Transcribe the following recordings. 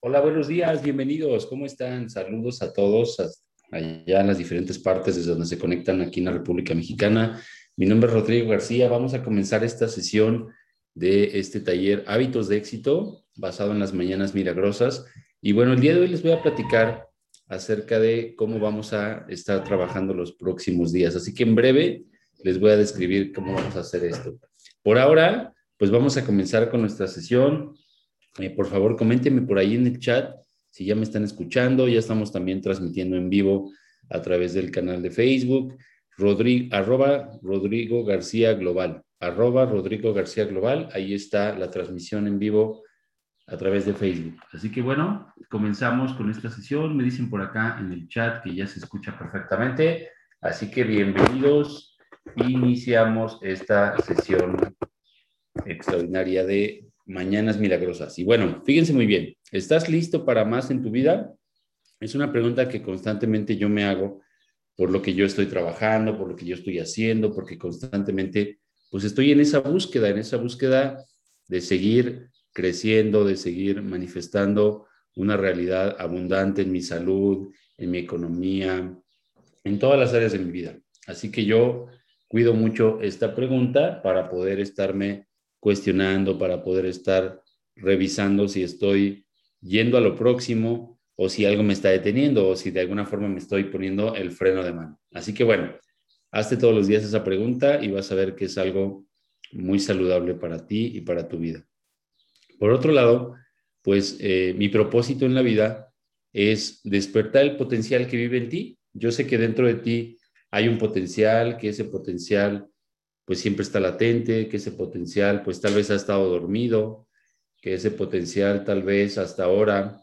Hola, buenos días, bienvenidos. ¿Cómo están? Saludos a todos allá en las diferentes partes desde donde se conectan aquí en la República Mexicana. Mi nombre es Rodrigo García. Vamos a comenzar esta sesión de este taller Hábitos de Éxito basado en las Mañanas Milagrosas. Y bueno, el día de hoy les voy a platicar acerca de cómo vamos a estar trabajando los próximos días. Así que en breve les voy a describir cómo vamos a hacer esto. Por ahora, pues vamos a comenzar con nuestra sesión eh, por favor, coméntenme por ahí en el chat si ya me están escuchando. Ya estamos también transmitiendo en vivo a través del canal de Facebook, Rodrigo, arroba Rodrigo García Global, arroba Rodrigo García Global. Ahí está la transmisión en vivo a través de Facebook. Así que bueno, comenzamos con esta sesión. Me dicen por acá en el chat que ya se escucha perfectamente. Así que bienvenidos. Iniciamos esta sesión extraordinaria de Mañanas Milagrosas. Y bueno, fíjense muy bien, ¿estás listo para más en tu vida? Es una pregunta que constantemente yo me hago por lo que yo estoy trabajando, por lo que yo estoy haciendo, porque constantemente pues estoy en esa búsqueda, en esa búsqueda de seguir creciendo, de seguir manifestando una realidad abundante en mi salud, en mi economía, en todas las áreas de mi vida. Así que yo cuido mucho esta pregunta para poder estarme cuestionando, para poder estar revisando si estoy yendo a lo próximo o si algo me está deteniendo o si de alguna forma me estoy poniendo el freno de mano. Así que bueno, hazte todos los días esa pregunta y vas a ver que es algo muy saludable para ti y para tu vida. Por otro lado, pues eh, mi propósito en la vida es despertar el potencial que vive en ti. Yo sé que dentro de ti hay un potencial, que ese potencial pues siempre está latente, que ese potencial pues tal vez ha estado dormido, que ese potencial tal vez hasta ahora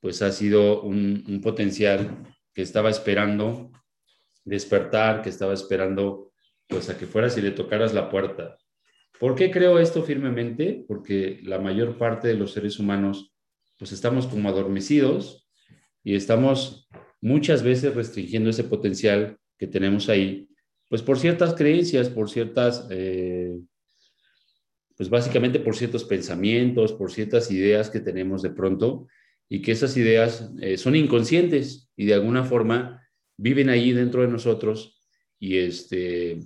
pues ha sido un, potencial que estaba esperando despertar, que estaba esperando pues a que fueras y le tocaras la puerta. ¿Por qué creo esto firmemente? Porque la mayor parte de los seres humanos pues estamos como adormecidos y estamos muchas veces restringiendo ese potencial que tenemos ahí pues por ciertas creencias, por ciertas, eh, pues básicamente por ciertos pensamientos, por ciertas ideas que tenemos de pronto y que esas ideas eh, son inconscientes y de alguna forma viven ahí dentro de nosotros y, este,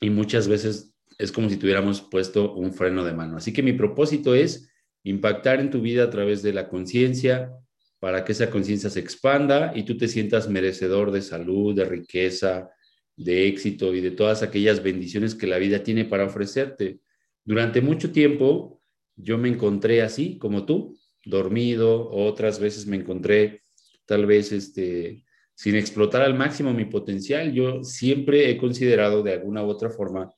y muchas veces es como si tuviéramos puesto un freno de mano. Así que mi propósito es impactar en tu vida a través de la conciencia para que esa conciencia se expanda y tú te sientas merecedor de salud, de riqueza, de éxito y de todas aquellas bendiciones que la vida tiene para ofrecerte. Durante mucho tiempo yo me encontré así, como tú, dormido, otras veces me encontré tal vez este, sin explotar al máximo mi potencial. Yo siempre he considerado de alguna u otra forma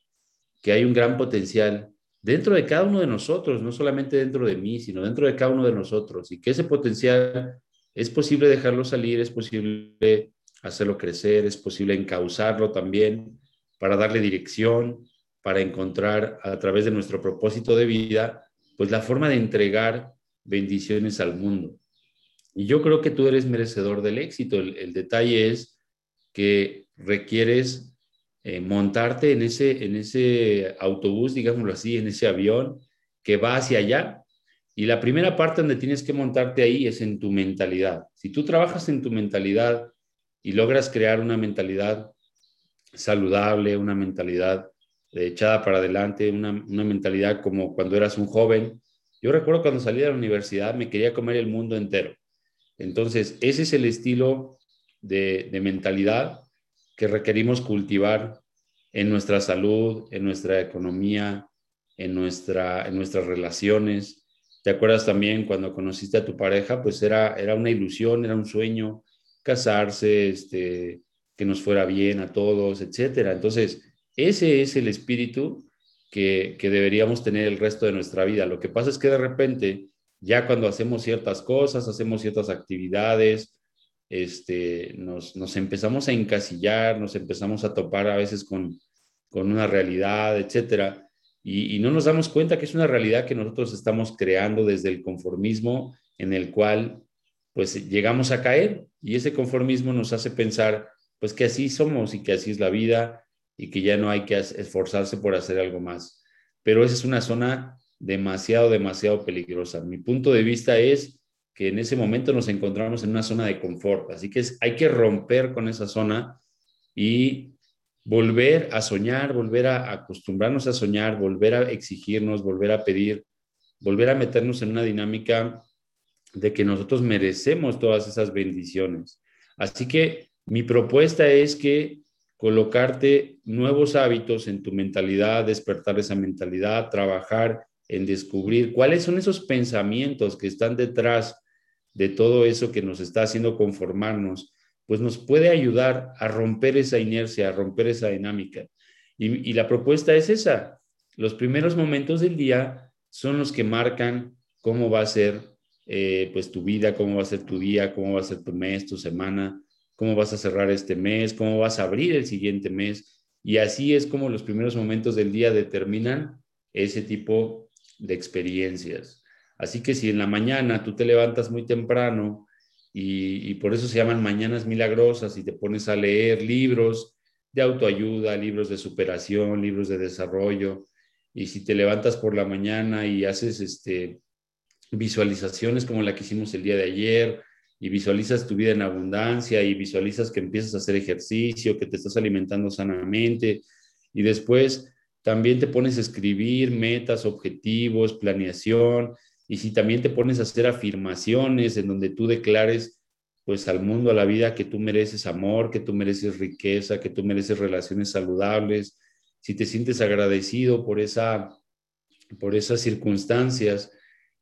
que hay un gran potencial dentro de cada uno de nosotros, no solamente dentro de mí, sino dentro de cada uno de nosotros, y que ese potencial es posible dejarlo salir, es posible hacerlo crecer, es posible encauzarlo también para darle dirección, para encontrar a través de nuestro propósito de vida, pues la forma de entregar bendiciones al mundo. Y yo creo que tú eres merecedor del éxito. El, detalle es que requieres eh, montarte en ese, en ese autobús, digámoslo así, en ese avión que va hacia allá. Y la primera parte donde tienes que montarte ahí es en tu mentalidad. Si tú trabajas en tu mentalidad y logras crear una mentalidad saludable, una mentalidad echada para adelante, una, mentalidad como cuando eras un joven. Yo recuerdo cuando salí de la universidad me quería comer el mundo entero. Entonces, ese es el estilo de, de mentalidad que requerimos cultivar en nuestra salud, en nuestra economía, en, nuestra, en nuestras relaciones. ¿Te acuerdas también cuando conociste a tu pareja? Pues era, era una ilusión, era un sueño, casarse, este, que nos fuera bien a todos, etcétera. Entonces, ese es el espíritu que, deberíamos tener el resto de nuestra vida. Lo que pasa es que de repente, ya cuando hacemos ciertas cosas, hacemos ciertas actividades, este, nos, nos empezamos a encasillar, nos empezamos a topar a veces con, con una realidad, etcétera, y, y, no nos damos cuenta que es una realidad que nosotros estamos creando desde el conformismo en el cual pues llegamos a caer y ese conformismo nos hace pensar pues que así somos y que así es la vida y que ya no hay que esforzarse por hacer algo más. Pero esa es una zona demasiado, demasiado peligrosa. Mi punto de vista es que en ese momento nos encontramos en una zona de confort. Así que hay que romper con esa zona y volver a soñar, volver a acostumbrarnos a soñar, volver a exigirnos, volver a pedir, volver a meternos en una dinámica de que nosotros merecemos todas esas bendiciones. Así que mi propuesta es que colocarte nuevos hábitos en tu mentalidad, despertar esa mentalidad, trabajar en descubrir cuáles son esos pensamientos que están detrás de todo eso que nos está haciendo conformarnos, pues nos puede ayudar a romper esa inercia, a romper esa dinámica. Y, la propuesta es esa. Los primeros momentos del día son los que marcan cómo va a ser eh, pues tu vida, cómo va a ser tu día, cómo va a ser tu mes, tu semana, cómo vas a cerrar este mes, cómo vas a abrir el siguiente mes. Y así es como los primeros momentos del día determinan ese tipo de experiencias. Así que si en la mañana tú te levantas muy temprano y, por eso se llaman mañanas milagrosas y te pones a leer libros de autoayuda, libros de superación, libros de desarrollo, y si te levantas por la mañana y haces este, visualizaciones como la que hicimos el día de ayer, y visualizas tu vida en abundancia y visualizas que empiezas a hacer ejercicio, que te estás alimentando sanamente y después también te pones a escribir metas, objetivos, planeación y si también te pones a hacer afirmaciones en donde tú declares pues al mundo, a la vida, que tú mereces amor, que tú mereces riqueza, que tú mereces relaciones saludables, si te sientes agradecido por, esa, por esas circunstancias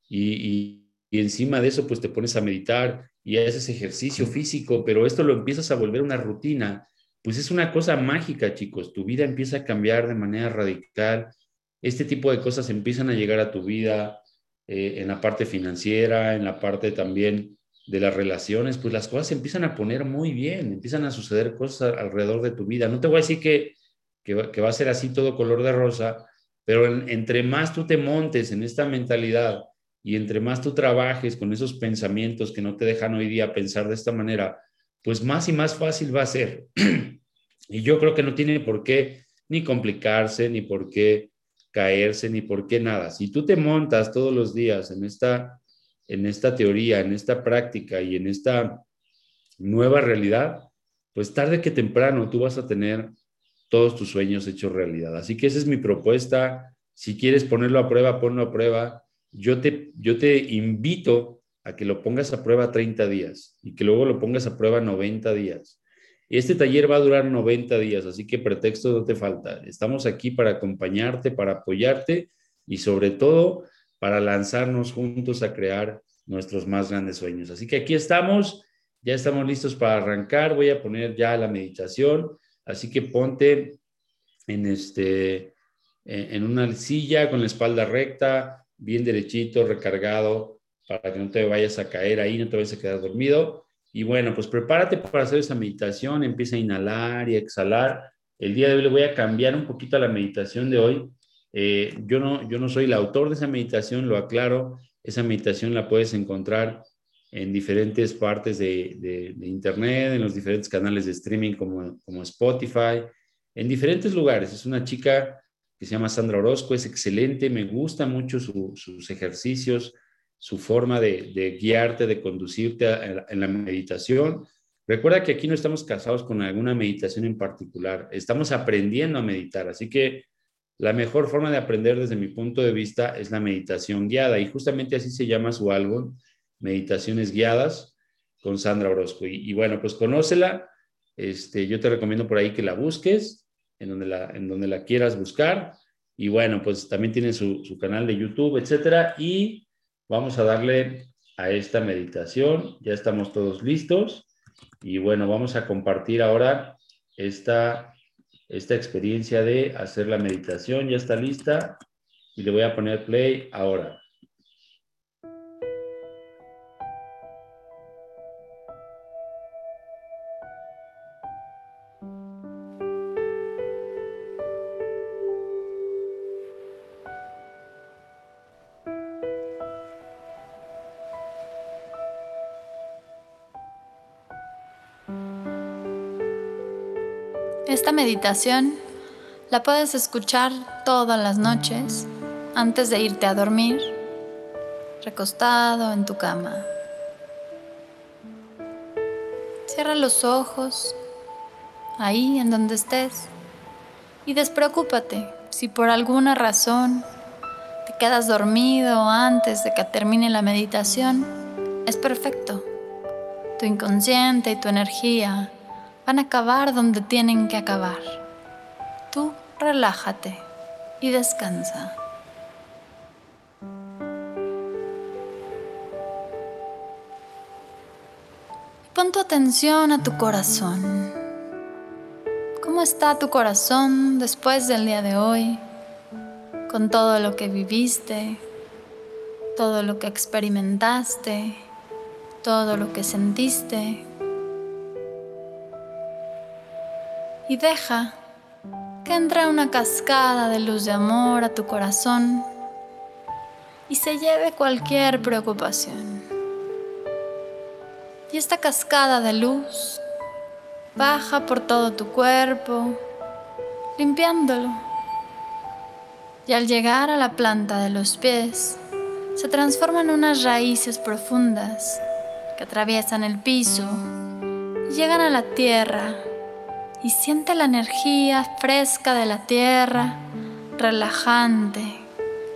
y, encima de eso pues te pones a meditar y haces ejercicio físico, pero esto lo empiezas a volver una rutina, pues es una cosa mágica, chicos, tu vida empieza a cambiar de manera radical, este tipo de cosas empiezan a llegar a tu vida, eh, en la parte financiera, en la parte también de las relaciones, pues las cosas se empiezan a poner muy bien, empiezan a suceder cosas alrededor de tu vida. No te voy a decir que, que, va a ser así todo color de rosa, pero entre más tú te montes en esta mentalidad y entre más tú trabajes con esos pensamientos que no te dejan hoy día pensar de esta manera, pues más y más fácil va a ser. y yo creo que no tiene por qué ni complicarse, ni por qué caerse ni por qué nada. Si tú te montas todos los días en esta, en esta teoría, en esta práctica y en esta nueva realidad, pues tarde que temprano tú vas a tener todos tus sueños hechos realidad. Así que esa es mi propuesta. Si quieres ponerlo a prueba, ponlo a prueba. Yo te, yo te invito a que lo pongas a prueba 30 días y que luego lo pongas a prueba 90 días. Este taller va a durar 90 días, así que pretexto no te falta. Estamos aquí para acompañarte, para apoyarte y sobre todo para lanzarnos juntos a crear nuestros más grandes sueños. Así que aquí estamos, ya estamos listos para arrancar. Voy a poner ya la meditación, así que ponte en este en una silla con la espalda recta, bien derechito, recargado, para que no te vayas a caer ahí, no te vayas a quedar dormido. Y bueno, pues prepárate para hacer esa meditación, empieza a inhalar y exhalar. El día de hoy le voy a cambiar un poquito la meditación de hoy. Eh, yo, no, yo no soy el autor de esa meditación, lo aclaro. Esa meditación la puedes encontrar en diferentes partes de, de, Internet, en los diferentes canales de streaming como, como Spotify, en diferentes lugares. Es una chica se llama Sandra Orozco, es excelente, me gusta mucho sus ejercicios, su forma de, guiarte, de conducirte en la meditación. Recuerda que aquí no estamos casados con alguna meditación en particular, estamos aprendiendo a meditar, así que la mejor forma de aprender desde mi punto de vista es la meditación guiada y justamente así se llama su álbum, Meditaciones Guiadas con Sandra Orozco. Y, bueno, pues conócela, este, yo te recomiendo por ahí que la busques en donde la, en donde la quieras buscar. Y bueno, pues también tiene su, su canal de YouTube, etcétera. Y Vamos a darle a esta meditación. Ya estamos todos listos. Y bueno, vamos a compartir ahora esta, esta experiencia de hacer la meditación. Ya está lista. Y le voy a poner play ahora. Esta meditación la puedes escuchar todas las noches antes de irte a dormir, recostado en tu cama, Cierra los ojos, ahí en donde estés, y despreocúpate si por alguna razón te quedas dormido antes de que termine la meditación. Es perfecto. Tu inconsciente y tu energía van a acabar donde tienen que acabar. Tú relájate y descansa. Pon tu atención a tu corazón. ¿Cómo está tu corazón después del día de hoy? Con todo lo que viviste, todo lo que experimentaste, todo lo que sentiste. Y deja que entre una cascada de luz de amor a tu corazón y se lleve cualquier preocupación. Y esta cascada de luz baja por todo tu cuerpo, limpiándolo. Y al llegar a la planta de los pies, se transforma en unas raíces profundas que atraviesan el piso y llegan a la tierra y siente la energía fresca de la tierra, relajante,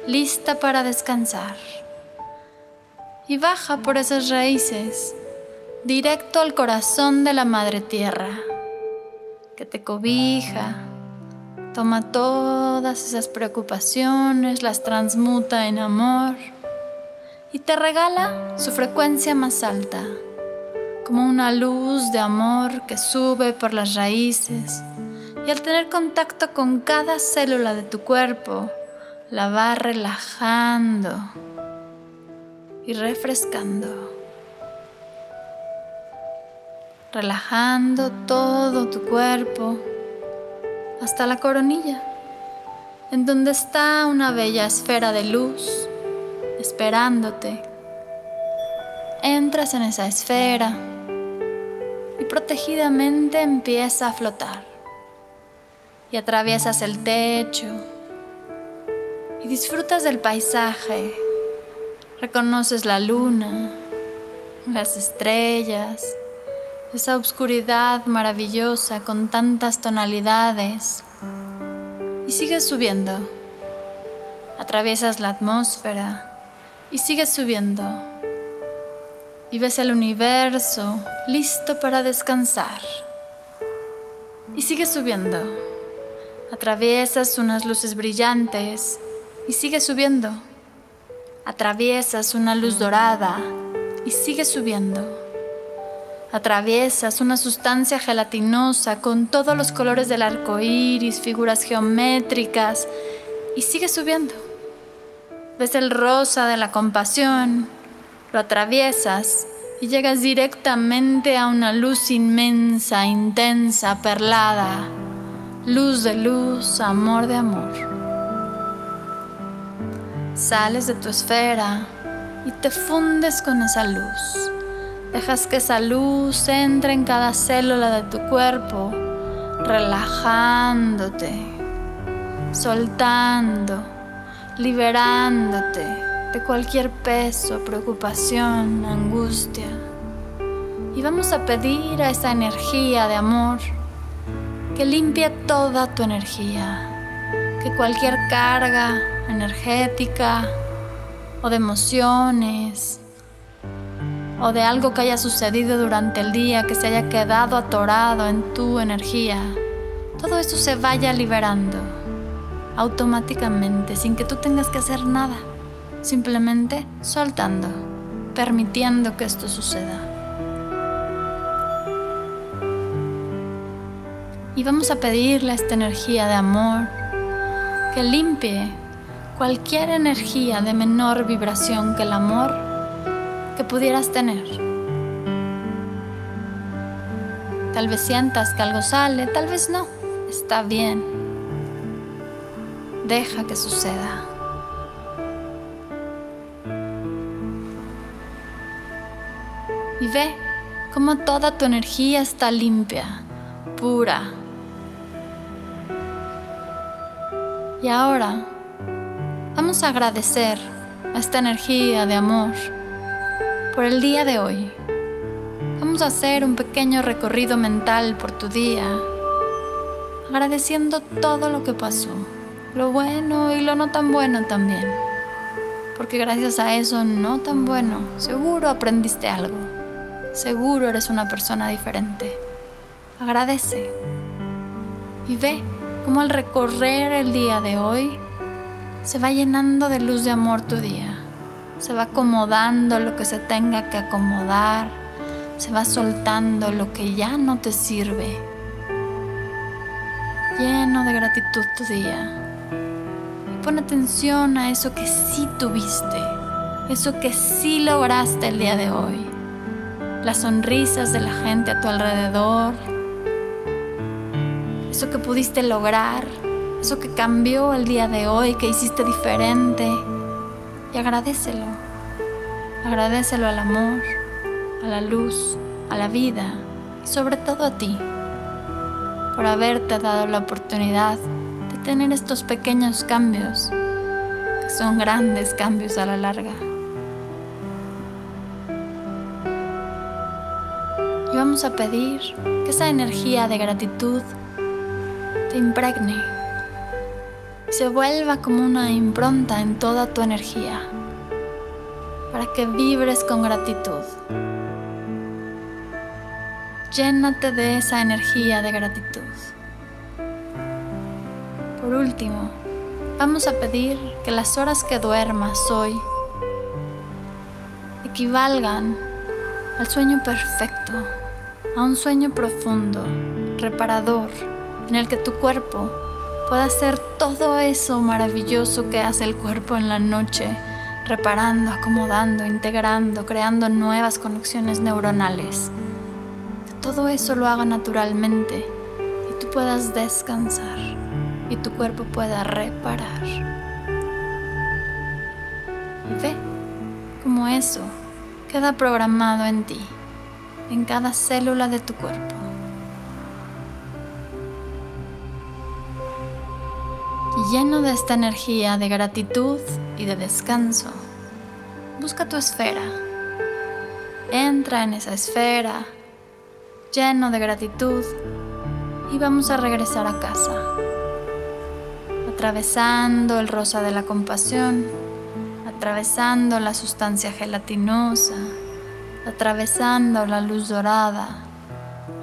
lista para descansar. Y baja por esas raíces directo al corazón de la Madre Tierra, que te cobija, toma todas esas preocupaciones, las transmuta en amor y te regala su frecuencia más alta, como una luz de amor que sube por las raíces. Y al tener contacto con cada célula de tu cuerpo, la va relajando y refrescando. Relajando todo tu cuerpo hasta la coronilla, en donde está una bella esfera de luz esperándote. Entras en esa esfera protegidamente empieza a flotar y atraviesas el techo y disfrutas del paisaje. Reconoces la luna, las estrellas, esa oscuridad maravillosa con tantas tonalidades. Y sigues subiendo. Atraviesas la atmósfera y sigues subiendo. Y ves el universo listo para descansar. Y sigues subiendo. Atraviesas unas luces brillantes y sigues subiendo. Atraviesas una luz dorada y sigues subiendo Atraviesas una sustancia gelatinosa con todos los colores del arco iris, figuras geométricas y sigues subiendo. Ves el rosa de la compasión, lo atraviesas y llegas directamente a una luz inmensa, intensa, perlada. Luz de luz, amor de amor. Sales de tu esfera y te fundes con esa luz. Dejas que esa luz entre en cada célula de tu cuerpo, relajándote, soltando, liberándote de cualquier peso, preocupación, angustia. Y vamos a pedir a esa energía de amor que limpie toda tu energía, que cualquier carga energética o de emociones, o de algo que haya sucedido durante el día que se haya quedado atorado en tu energía, todo eso se vaya liberando automáticamente sin que tú tengas que hacer nada, simplemente soltando, permitiendo que esto suceda. Y vamos a pedirle a esta energía de amor que limpie cualquier energía de menor vibración que el amor que pudieras tener. Tal vez sientas que algo sale, tal vez no. Está bien. Deja que suceda. Y ve cómo toda tu energía está limpia, pura. Y ahora vamos a agradecer a esta energía de amor por el día de hoy. vamos a hacer un pequeño recorrido mental por tu día, agradeciendo todo lo que pasó, lo bueno y lo no tan bueno también. Porque gracias a eso no tan bueno, seguro aprendiste algo. Seguro eres una persona diferente. Agradece. Y ve cómo al recorrer el día de hoy se va llenando de luz de amor tu día. Se va acomodando lo que se tenga que acomodar. Se va soltando lo que ya no te sirve. Lleno de gratitud tu día. Y pon atención a eso que sí tuviste. Eso que sí lograste el día de hoy. Las sonrisas de la gente a tu alrededor. Eso que pudiste lograr eso que cambió el día de hoy, que hiciste diferente. Y agradecelo. Agradecelo al amor, a la luz, a la vida y sobre todo a ti por haberte dado la oportunidad de tener estos pequeños cambios que son grandes cambios a la larga. Y vamos a pedir que esa energía de gratitud te impregne se vuelva como una impronta en toda tu energía, para que vibres con gratitud. Llénate de esa energía de gratitud. Por último, vamos a pedir que las horas que duermas hoy equivalgan al sueño perfecto, a un sueño profundo, reparador, en el que tu cuerpo pueda hacer todo eso maravilloso que hace el cuerpo en la noche, reparando, acomodando, integrando, creando nuevas conexiones neuronales. Que todo eso lo haga naturalmente y tú puedas descansar y tu cuerpo pueda reparar. Ve cómo eso queda programado en ti, en cada célula de tu cuerpo. lleno de esta energía de gratitud y de descanso, busca tu esfera. Entra en esa esfera lleno de gratitud y vamos a regresar a casa. Atravesando el rosa de la compasión, atravesando la sustancia gelatinosa, atravesando la luz dorada,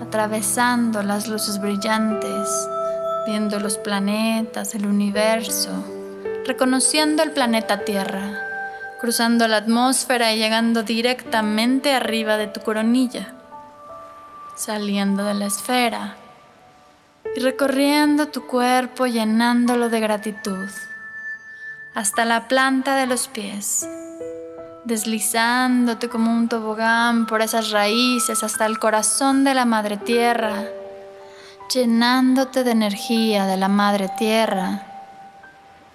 atravesando las luces brillantes viendo los planetas, el universo, reconociendo el planeta Tierra, cruzando la atmósfera y llegando directamente arriba de tu coronilla, saliendo de la esfera y recorriendo tu cuerpo llenándolo de gratitud, hasta la planta de los pies, deslizándote como un tobogán por esas raíces hasta el corazón de la Madre Tierra llenándote de energía de la Madre Tierra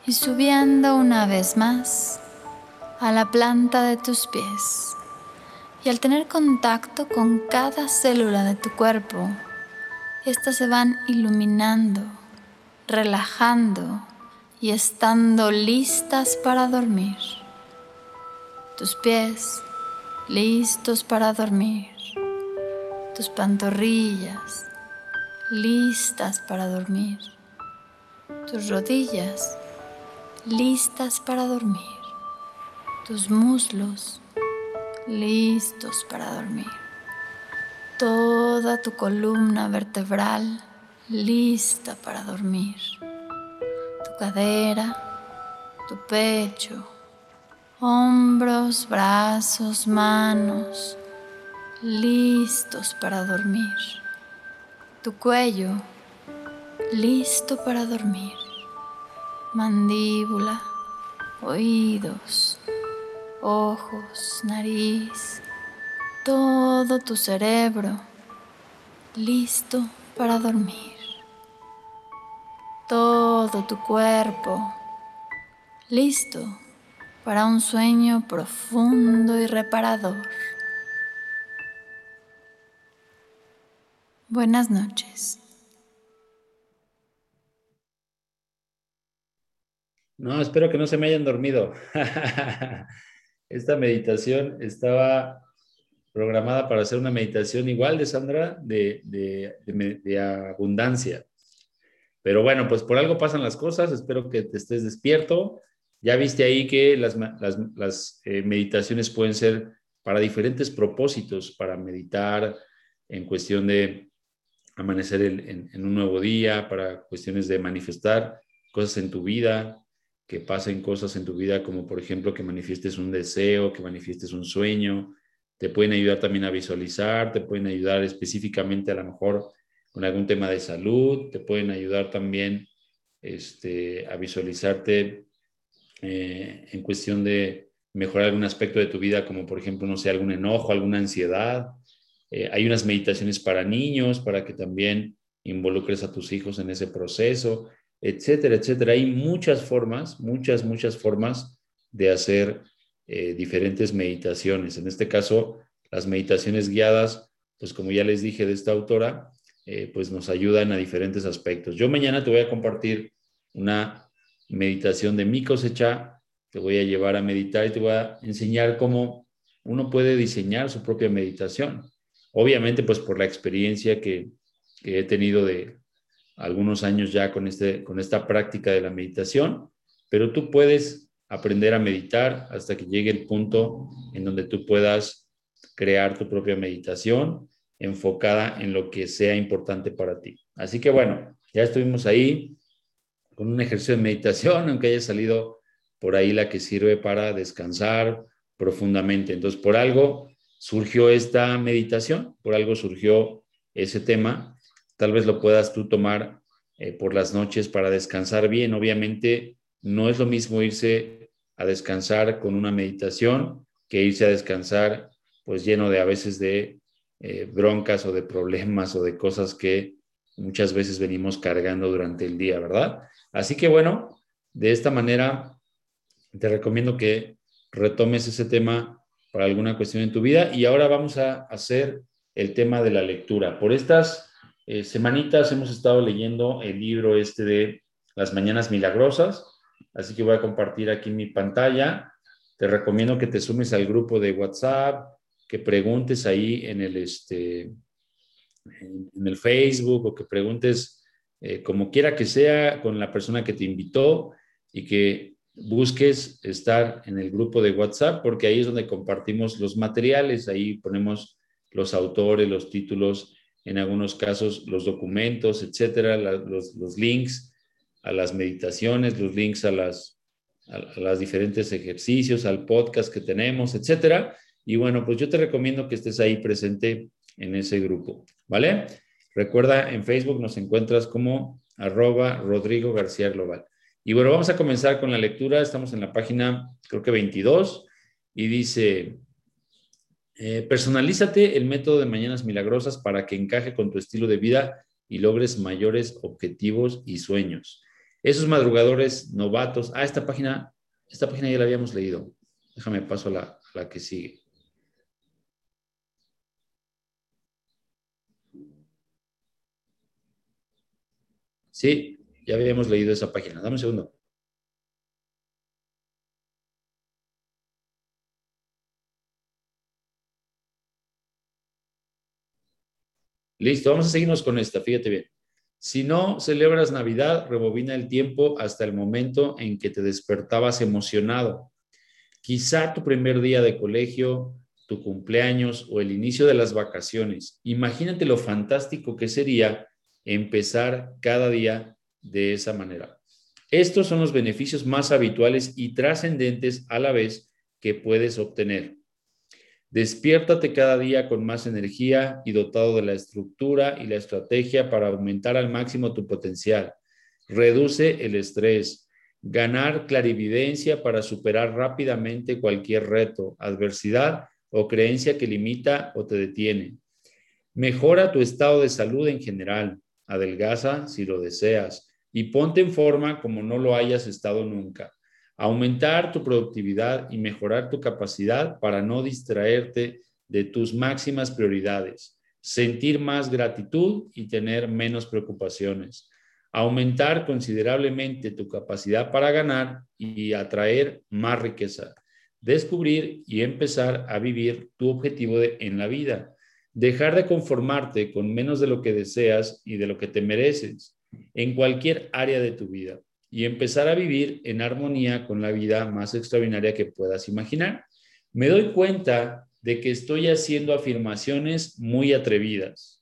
y subiendo una vez más a la planta de tus pies. Y al tener contacto con cada célula de tu cuerpo, estas se van iluminando, relajando y estando listas para dormir. Tus pies listos para dormir. Tus pantorrillas listas para dormir. Tus rodillas listas para dormir. Tus muslos listos para dormir. Toda tu columna vertebral lista para dormir. Tu cadera, tu pecho, hombros, brazos, manos, listos para dormir. Tu cuello listo para dormir, mandíbula, oídos, ojos, nariz, todo tu cerebro listo para dormir, todo tu cuerpo listo para un sueño profundo y reparador. Buenas noches. No, espero que no se me hayan dormido. Esta meditación estaba programada para hacer una meditación igual de Sandra, de, de, abundancia. Pero bueno, pues por algo pasan las cosas, espero que te estés despierto. Ya viste ahí que las, las, eh, meditaciones pueden ser para diferentes propósitos, para meditar en cuestión de amanecer en, en, un nuevo día, para cuestiones de manifestar cosas en tu vida, que pasen cosas en tu vida como por ejemplo que manifiestes un deseo, que manifiestes un sueño, te pueden ayudar también a visualizar, te pueden ayudar específicamente a lo mejor con algún tema de salud, te pueden ayudar también este, a visualizarte eh, en cuestión de mejorar algún aspecto de tu vida, como por ejemplo, no sé, algún enojo, alguna ansiedad. Eh, hay unas meditaciones para niños, para que también involucres a tus hijos en ese proceso, etcétera, etcétera. Hay muchas formas, muchas, muchas formas de hacer eh, diferentes meditaciones. En este caso, las meditaciones guiadas, pues como ya les dije de esta autora, pues nos ayudan a diferentes aspectos. Yo mañana te voy a compartir una meditación de mi cosecha, te voy a llevar a meditar y te voy a enseñar cómo uno puede diseñar su propia meditación. Obviamente, pues por la experiencia que, he tenido de algunos años ya con, este, con esta práctica de la meditación, pero tú puedes aprender a meditar hasta que llegue el punto en donde tú puedas crear tu propia meditación enfocada en lo que sea importante para ti. Así que bueno, ya estuvimos ahí con un ejercicio de meditación, aunque haya salido por ahí la que sirve para descansar profundamente. Entonces, por algo surgió esta meditación, por algo surgió ese tema. Tal vez lo puedas tú tomar eh, por las noches para descansar bien. Obviamente, no es lo mismo irse a descansar con una meditación que irse a descansar pues lleno de a veces de eh, broncas o de problemas o de cosas que muchas veces venimos cargando durante el día, ¿verdad? Así que bueno, de esta manera te recomiendo que retomes ese tema para alguna cuestión en tu vida y ahora vamos a hacer el tema de la lectura. Por estas eh, semanitas hemos estado leyendo el libro este de Las Mañanas Milagrosas Así que voy a compartir aquí mi pantalla. Te recomiendo que te sumes al grupo de WhatsApp, que preguntes ahí en el, este, en el Facebook o que preguntes eh, como quiera que sea con la persona que te invitó y que busques estar en el grupo de WhatsApp porque ahí es donde compartimos los materiales, ahí ponemos los autores, los títulos, en algunos casos los documentos, etcétera, los, los links a las meditaciones, los links a las, a, diferentes ejercicios, al podcast que tenemos, etcétera. Y bueno, pues yo te recomiendo que estés ahí presente en ese grupo, ¿vale? Recuerda, en Facebook nos encuentras como arroba Rodrigo García Global. Y bueno, vamos a comenzar con la lectura. Estamos en la página, creo que 22, y dice, eh, personalízate el método de Mañanas Milagrosas para que encaje con tu estilo de vida y logres mayores objetivos y sueños. Esos madrugadores novatos. Ah, esta página, esta página ya la habíamos leído. Déjame paso la, a la que sigue. Sí, ya habíamos leído esa página. Dame un segundo. Listo, vamos a seguirnos con esta. Fíjate bien. Si no celebras Navidad, rebobina el tiempo hasta el momento en que te despertabas emocionado. Quizá tu primer día de colegio, tu cumpleaños o el inicio de las vacaciones. Imagínate lo fantástico que sería empezar cada día de esa manera. Estos son los beneficios más habituales y trascendentes a la vez que puedes obtener. Despiértate cada día con más energía y dotado de la estructura y la estrategia para aumentar al máximo tu potencial. Reduce el estrés. Ganar clarividencia para superar rápidamente cualquier reto, adversidad o creencia que limita o te detiene. Mejora tu estado de salud en general. Adelgaza si lo deseas y ponte en forma como no lo hayas estado nunca aumentar tu productividad y mejorar tu capacidad para no distraerte de tus máximas prioridades, sentir más gratitud y tener menos preocupaciones, aumentar considerablemente tu capacidad para ganar y atraer más riqueza, descubrir y empezar a vivir tu objetivo en la vida. Dejar de conformarte con menos de lo que deseas y de lo que te mereces en cualquier área de tu vida y empezar a vivir en armonía con la vida más extraordinaria que puedas imaginar. Me doy cuenta de que estoy haciendo afirmaciones muy atrevidas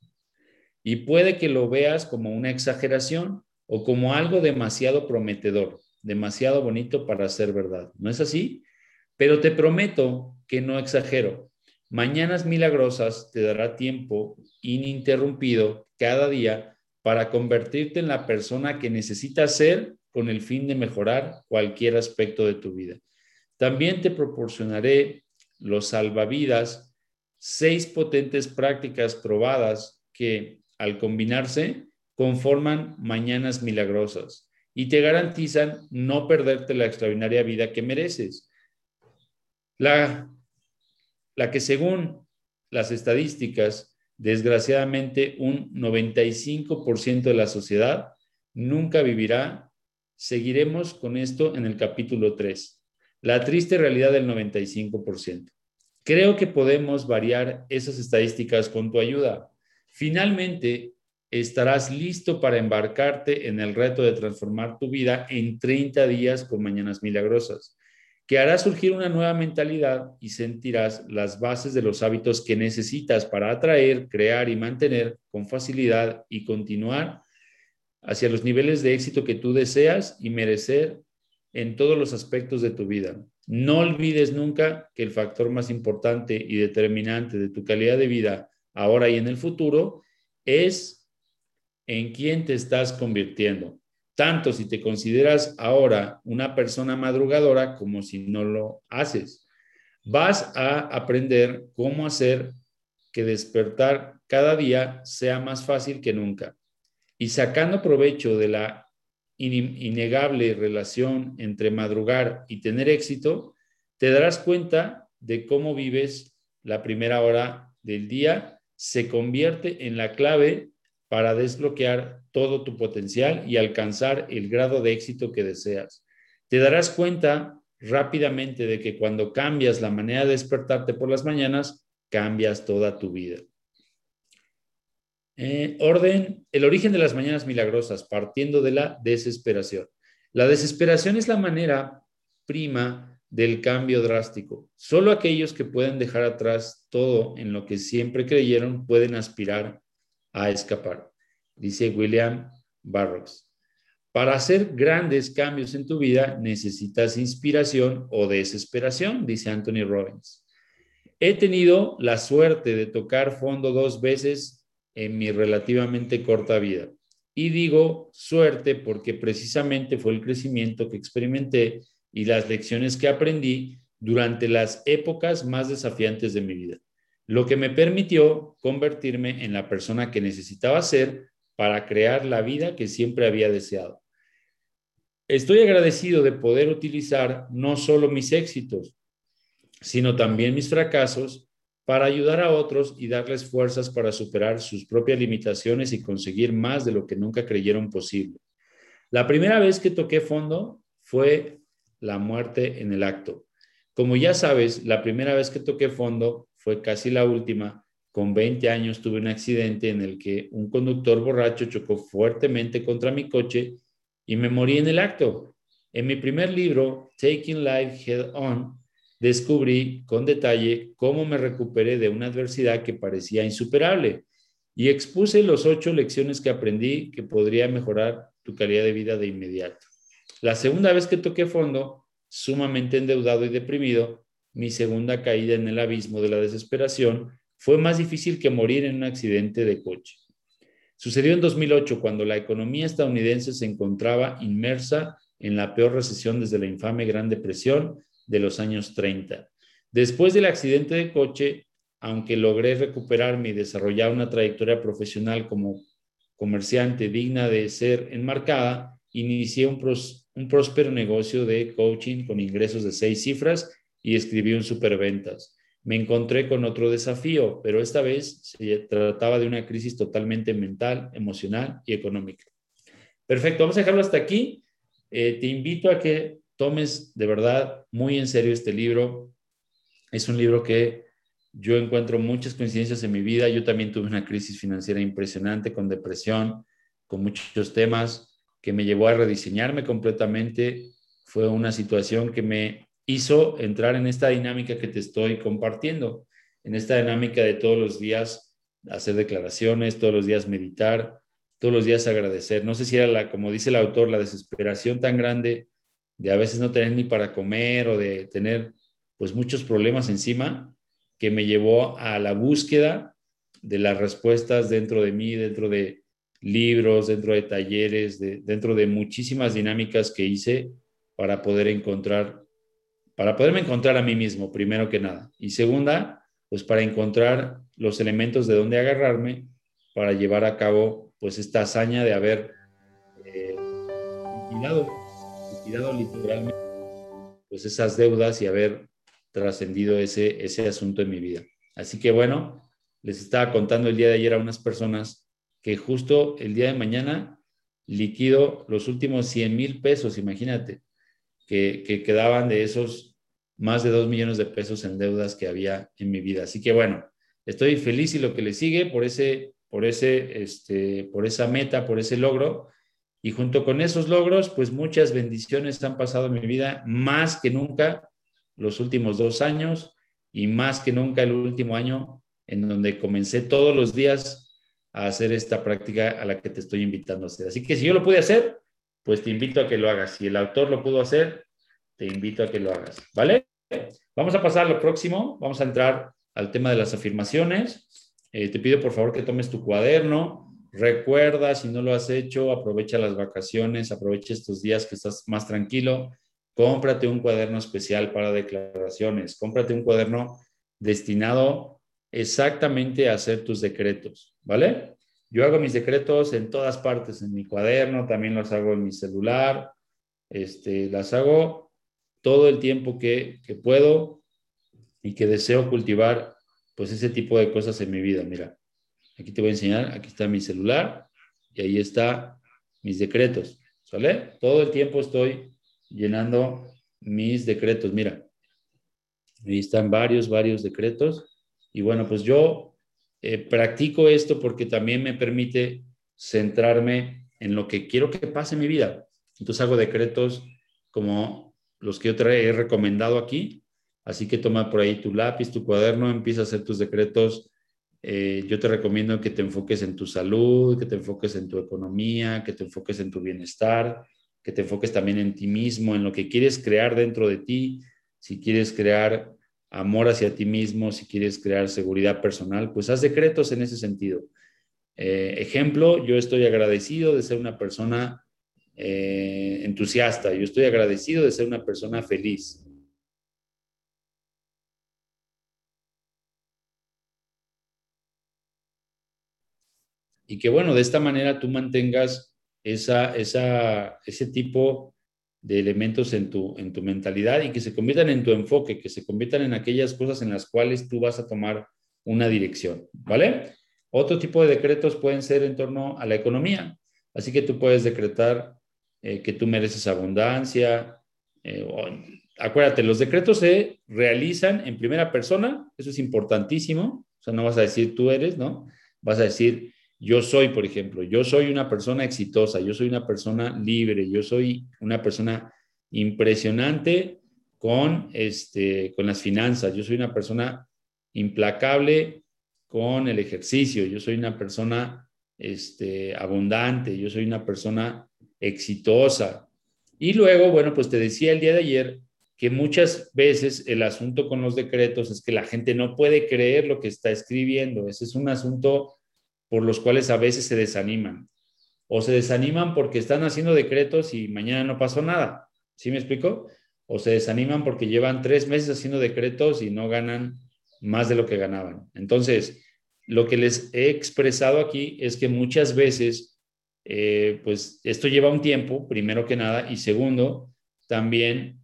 y puede que lo veas como una exageración o como algo demasiado prometedor, demasiado bonito para ser verdad. ¿No es así? Pero te prometo que no exagero. Mañanas Milagrosas te dará tiempo ininterrumpido cada día para convertirte en la persona que necesitas ser con el fin de mejorar cualquier aspecto de tu vida. También te proporcionaré los salvavidas, seis potentes prácticas probadas que, al combinarse, conforman mañanas milagrosas y te garantizan no perderte la extraordinaria vida que mereces. La, la que según las estadísticas, desgraciadamente un 95% de la sociedad nunca vivirá. Seguiremos con esto en el capítulo 3. La triste realidad del 95%. Creo que podemos variar esas estadísticas con tu ayuda. Finalmente, estarás listo para embarcarte en el reto de transformar tu vida en 30 días con mañanas milagrosas, que hará surgir una nueva mentalidad y sentirás las bases de los hábitos que necesitas para atraer, crear y mantener con facilidad y continuar hacia los niveles de éxito que tú deseas y merecer en todos los aspectos de tu vida. No olvides nunca que el factor más importante y determinante de tu calidad de vida ahora y en el futuro es en quién te estás convirtiendo, tanto si te consideras ahora una persona madrugadora como si no lo haces. Vas a aprender cómo hacer que despertar cada día sea más fácil que nunca. Y sacando provecho de la innegable relación entre madrugar y tener éxito, te darás cuenta de cómo vives la primera hora del día, se convierte en la clave para desbloquear todo tu potencial y alcanzar el grado de éxito que deseas. Te darás cuenta rápidamente de que cuando cambias la manera de despertarte por las mañanas, cambias toda tu vida. Eh, orden, el origen de las mañanas milagrosas, partiendo de la desesperación. La desesperación es la manera prima del cambio drástico. Solo aquellos que pueden dejar atrás todo en lo que siempre creyeron pueden aspirar a escapar, dice William Barrocks. Para hacer grandes cambios en tu vida necesitas inspiración o desesperación, dice Anthony Robbins. He tenido la suerte de tocar fondo dos veces en mi relativamente corta vida. Y digo suerte porque precisamente fue el crecimiento que experimenté y las lecciones que aprendí durante las épocas más desafiantes de mi vida, lo que me permitió convertirme en la persona que necesitaba ser para crear la vida que siempre había deseado. Estoy agradecido de poder utilizar no solo mis éxitos, sino también mis fracasos para ayudar a otros y darles fuerzas para superar sus propias limitaciones y conseguir más de lo que nunca creyeron posible. La primera vez que toqué fondo fue la muerte en el acto. Como ya sabes, la primera vez que toqué fondo fue casi la última. Con 20 años tuve un accidente en el que un conductor borracho chocó fuertemente contra mi coche y me morí en el acto. En mi primer libro, Taking Life Head On, descubrí con detalle cómo me recuperé de una adversidad que parecía insuperable y expuse los ocho lecciones que aprendí que podría mejorar tu calidad de vida de inmediato. La segunda vez que toqué fondo, sumamente endeudado y deprimido, mi segunda caída en el abismo de la desesperación fue más difícil que morir en un accidente de coche. Sucedió en 2008 cuando la economía estadounidense se encontraba inmersa en la peor recesión desde la infame Gran Depresión de los años 30. Después del accidente de coche, aunque logré recuperarme y desarrollar una trayectoria profesional como comerciante digna de ser enmarcada, inicié un, próspero negocio de coaching con ingresos de seis cifras y escribí un superventas. Me encontré con otro desafío, pero esta vez se trataba de una crisis totalmente mental, emocional y económica. Perfecto, vamos a dejarlo hasta aquí. Eh, te invito a que tomes de verdad muy en serio este libro. Es un libro que yo encuentro muchas coincidencias en mi vida. Yo también tuve una crisis financiera impresionante con depresión, con muchos temas que me llevó a rediseñarme completamente. Fue una situación que me hizo entrar en esta dinámica que te estoy compartiendo, en esta dinámica de todos los días hacer declaraciones, todos los días meditar, todos los días agradecer. No sé si era la, como dice el autor, la desesperación tan grande de a veces no tener ni para comer o de tener pues muchos problemas encima que me llevó a la búsqueda de las respuestas dentro de mí, dentro de libros, dentro de talleres, dentro de muchísimas dinámicas que hice para poder encontrar, para poderme encontrar a mí mismo, primero que nada. Y segunda, pues para encontrar los elementos de dónde agarrarme para llevar a cabo pues esta hazaña de haber eh, liquidado, liquidado literalmente pues esas deudas y haber trascendido ese, ese asunto en mi vida. Así que bueno, les estaba contando el día de ayer a unas personas que justo el día de mañana liquido los últimos 100 mil pesos, imagínate, que, que quedaban de esos más de 2 millones de pesos en deudas que había en mi vida. Así que bueno, estoy feliz y lo que le sigue por ese, por ese, este, por esa meta, por ese logro. Y junto con esos logros, pues muchas bendiciones han pasado en mi vida, más que nunca los últimos dos años y más que nunca el último año en donde comencé todos los días a hacer esta práctica a la que te estoy invitando a hacer. Así que si yo lo pude hacer, pues te invito a que lo hagas. Si el autor lo pudo hacer, te invito a que lo hagas. ¿Vale? Vamos a pasar a lo próximo. Vamos a entrar al tema de las afirmaciones. Eh, te pido por favor que tomes tu cuaderno. Recuerda, si no lo has hecho, aprovecha las vacaciones, aprovecha estos días que estás más tranquilo cómprate un cuaderno especial para declaraciones, cómprate un cuaderno destinado exactamente a hacer tus decretos, ¿vale? Yo hago mis decretos en todas partes, en mi cuaderno, también los hago en mi celular, este, las hago todo el tiempo que, puedo y que deseo cultivar pues ese tipo de cosas en mi vida. Mira, aquí te voy a enseñar, aquí está mi celular y ahí está mis decretos, ¿vale? Todo el tiempo estoy llenando mis decretos. Mira, ahí están varios, varios decretos. Y bueno, pues yo eh, practico esto porque también me permite centrarme en lo que quiero que pase en mi vida. Entonces hago decretos como los que yo te he recomendado aquí. Así que toma por ahí tu lápiz, tu cuaderno, empieza a hacer tus decretos. Eh, yo te recomiendo que te enfoques en tu salud, que te enfoques en tu economía, que te enfoques en tu bienestar, que te enfoques también en ti mismo, en lo que quieres crear dentro de ti, si quieres crear amor hacia ti mismo, si quieres crear seguridad personal, pues haz decretos en ese sentido. Eh, ejemplo, yo estoy agradecido de ser una persona eh, entusiasta, yo estoy agradecido de ser una persona feliz. Y que bueno, de esta manera tú mantengas esa, esa, ese tipo de elementos en tu, en tu mentalidad y que se conviertan en tu enfoque, que se conviertan en aquellas cosas en las cuales tú vas a tomar una dirección, ¿vale? Otro tipo de decretos pueden ser en torno a la economía, así que tú puedes decretar eh, que tú mereces abundancia. Eh, acuérdate, los decretos se realizan en primera persona, eso es importantísimo, o sea, no vas a decir tú eres, ¿no? Vas a decir yo soy, por ejemplo, yo soy una persona exitosa, yo soy una persona libre, yo soy una persona impresionante con, este, con las finanzas, yo soy una persona implacable con el ejercicio, yo soy una persona este, abundante, yo soy una persona exitosa. Y luego, bueno, pues te decía el día de ayer que muchas veces el asunto con los decretos es que la gente no puede creer lo que está escribiendo. Ese es un asunto por los cuales a veces se desaniman. O se desaniman porque están haciendo decretos y mañana no pasó nada. ¿Sí me explico? O se desaniman porque llevan tres meses haciendo decretos y no ganan más de lo que ganaban. Entonces, lo que les he expresado aquí es que muchas veces, eh, pues esto lleva un tiempo, primero que nada, y segundo, también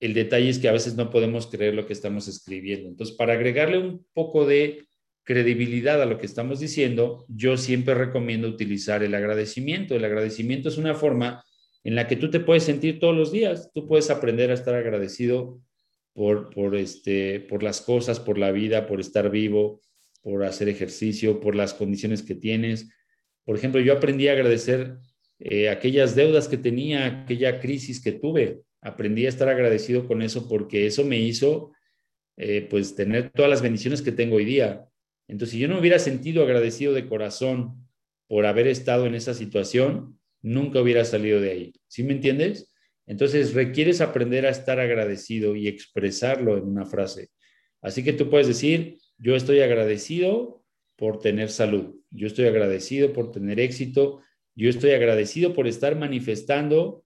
el detalle es que a veces no podemos creer lo que estamos escribiendo. Entonces, para agregarle un poco de credibilidad a lo que estamos diciendo, yo siempre recomiendo utilizar el agradecimiento. El agradecimiento es una forma en la que tú te puedes sentir todos los días. Tú puedes aprender a estar agradecido por, por, este, por las cosas, por la vida, por estar vivo, por hacer ejercicio, por las condiciones que tienes. Por ejemplo, yo aprendí a agradecer eh, aquellas deudas que tenía, aquella crisis que tuve. Aprendí a estar agradecido con eso porque eso me hizo eh, pues tener todas las bendiciones que tengo hoy día. Entonces, si yo no hubiera sentido agradecido de corazón por haber estado en esa situación, nunca hubiera salido de ahí. ¿Sí me entiendes? Entonces, requieres aprender a estar agradecido y expresarlo en una frase. Así que tú puedes decir, yo estoy agradecido por tener salud, yo estoy agradecido por tener éxito, yo estoy agradecido por estar manifestando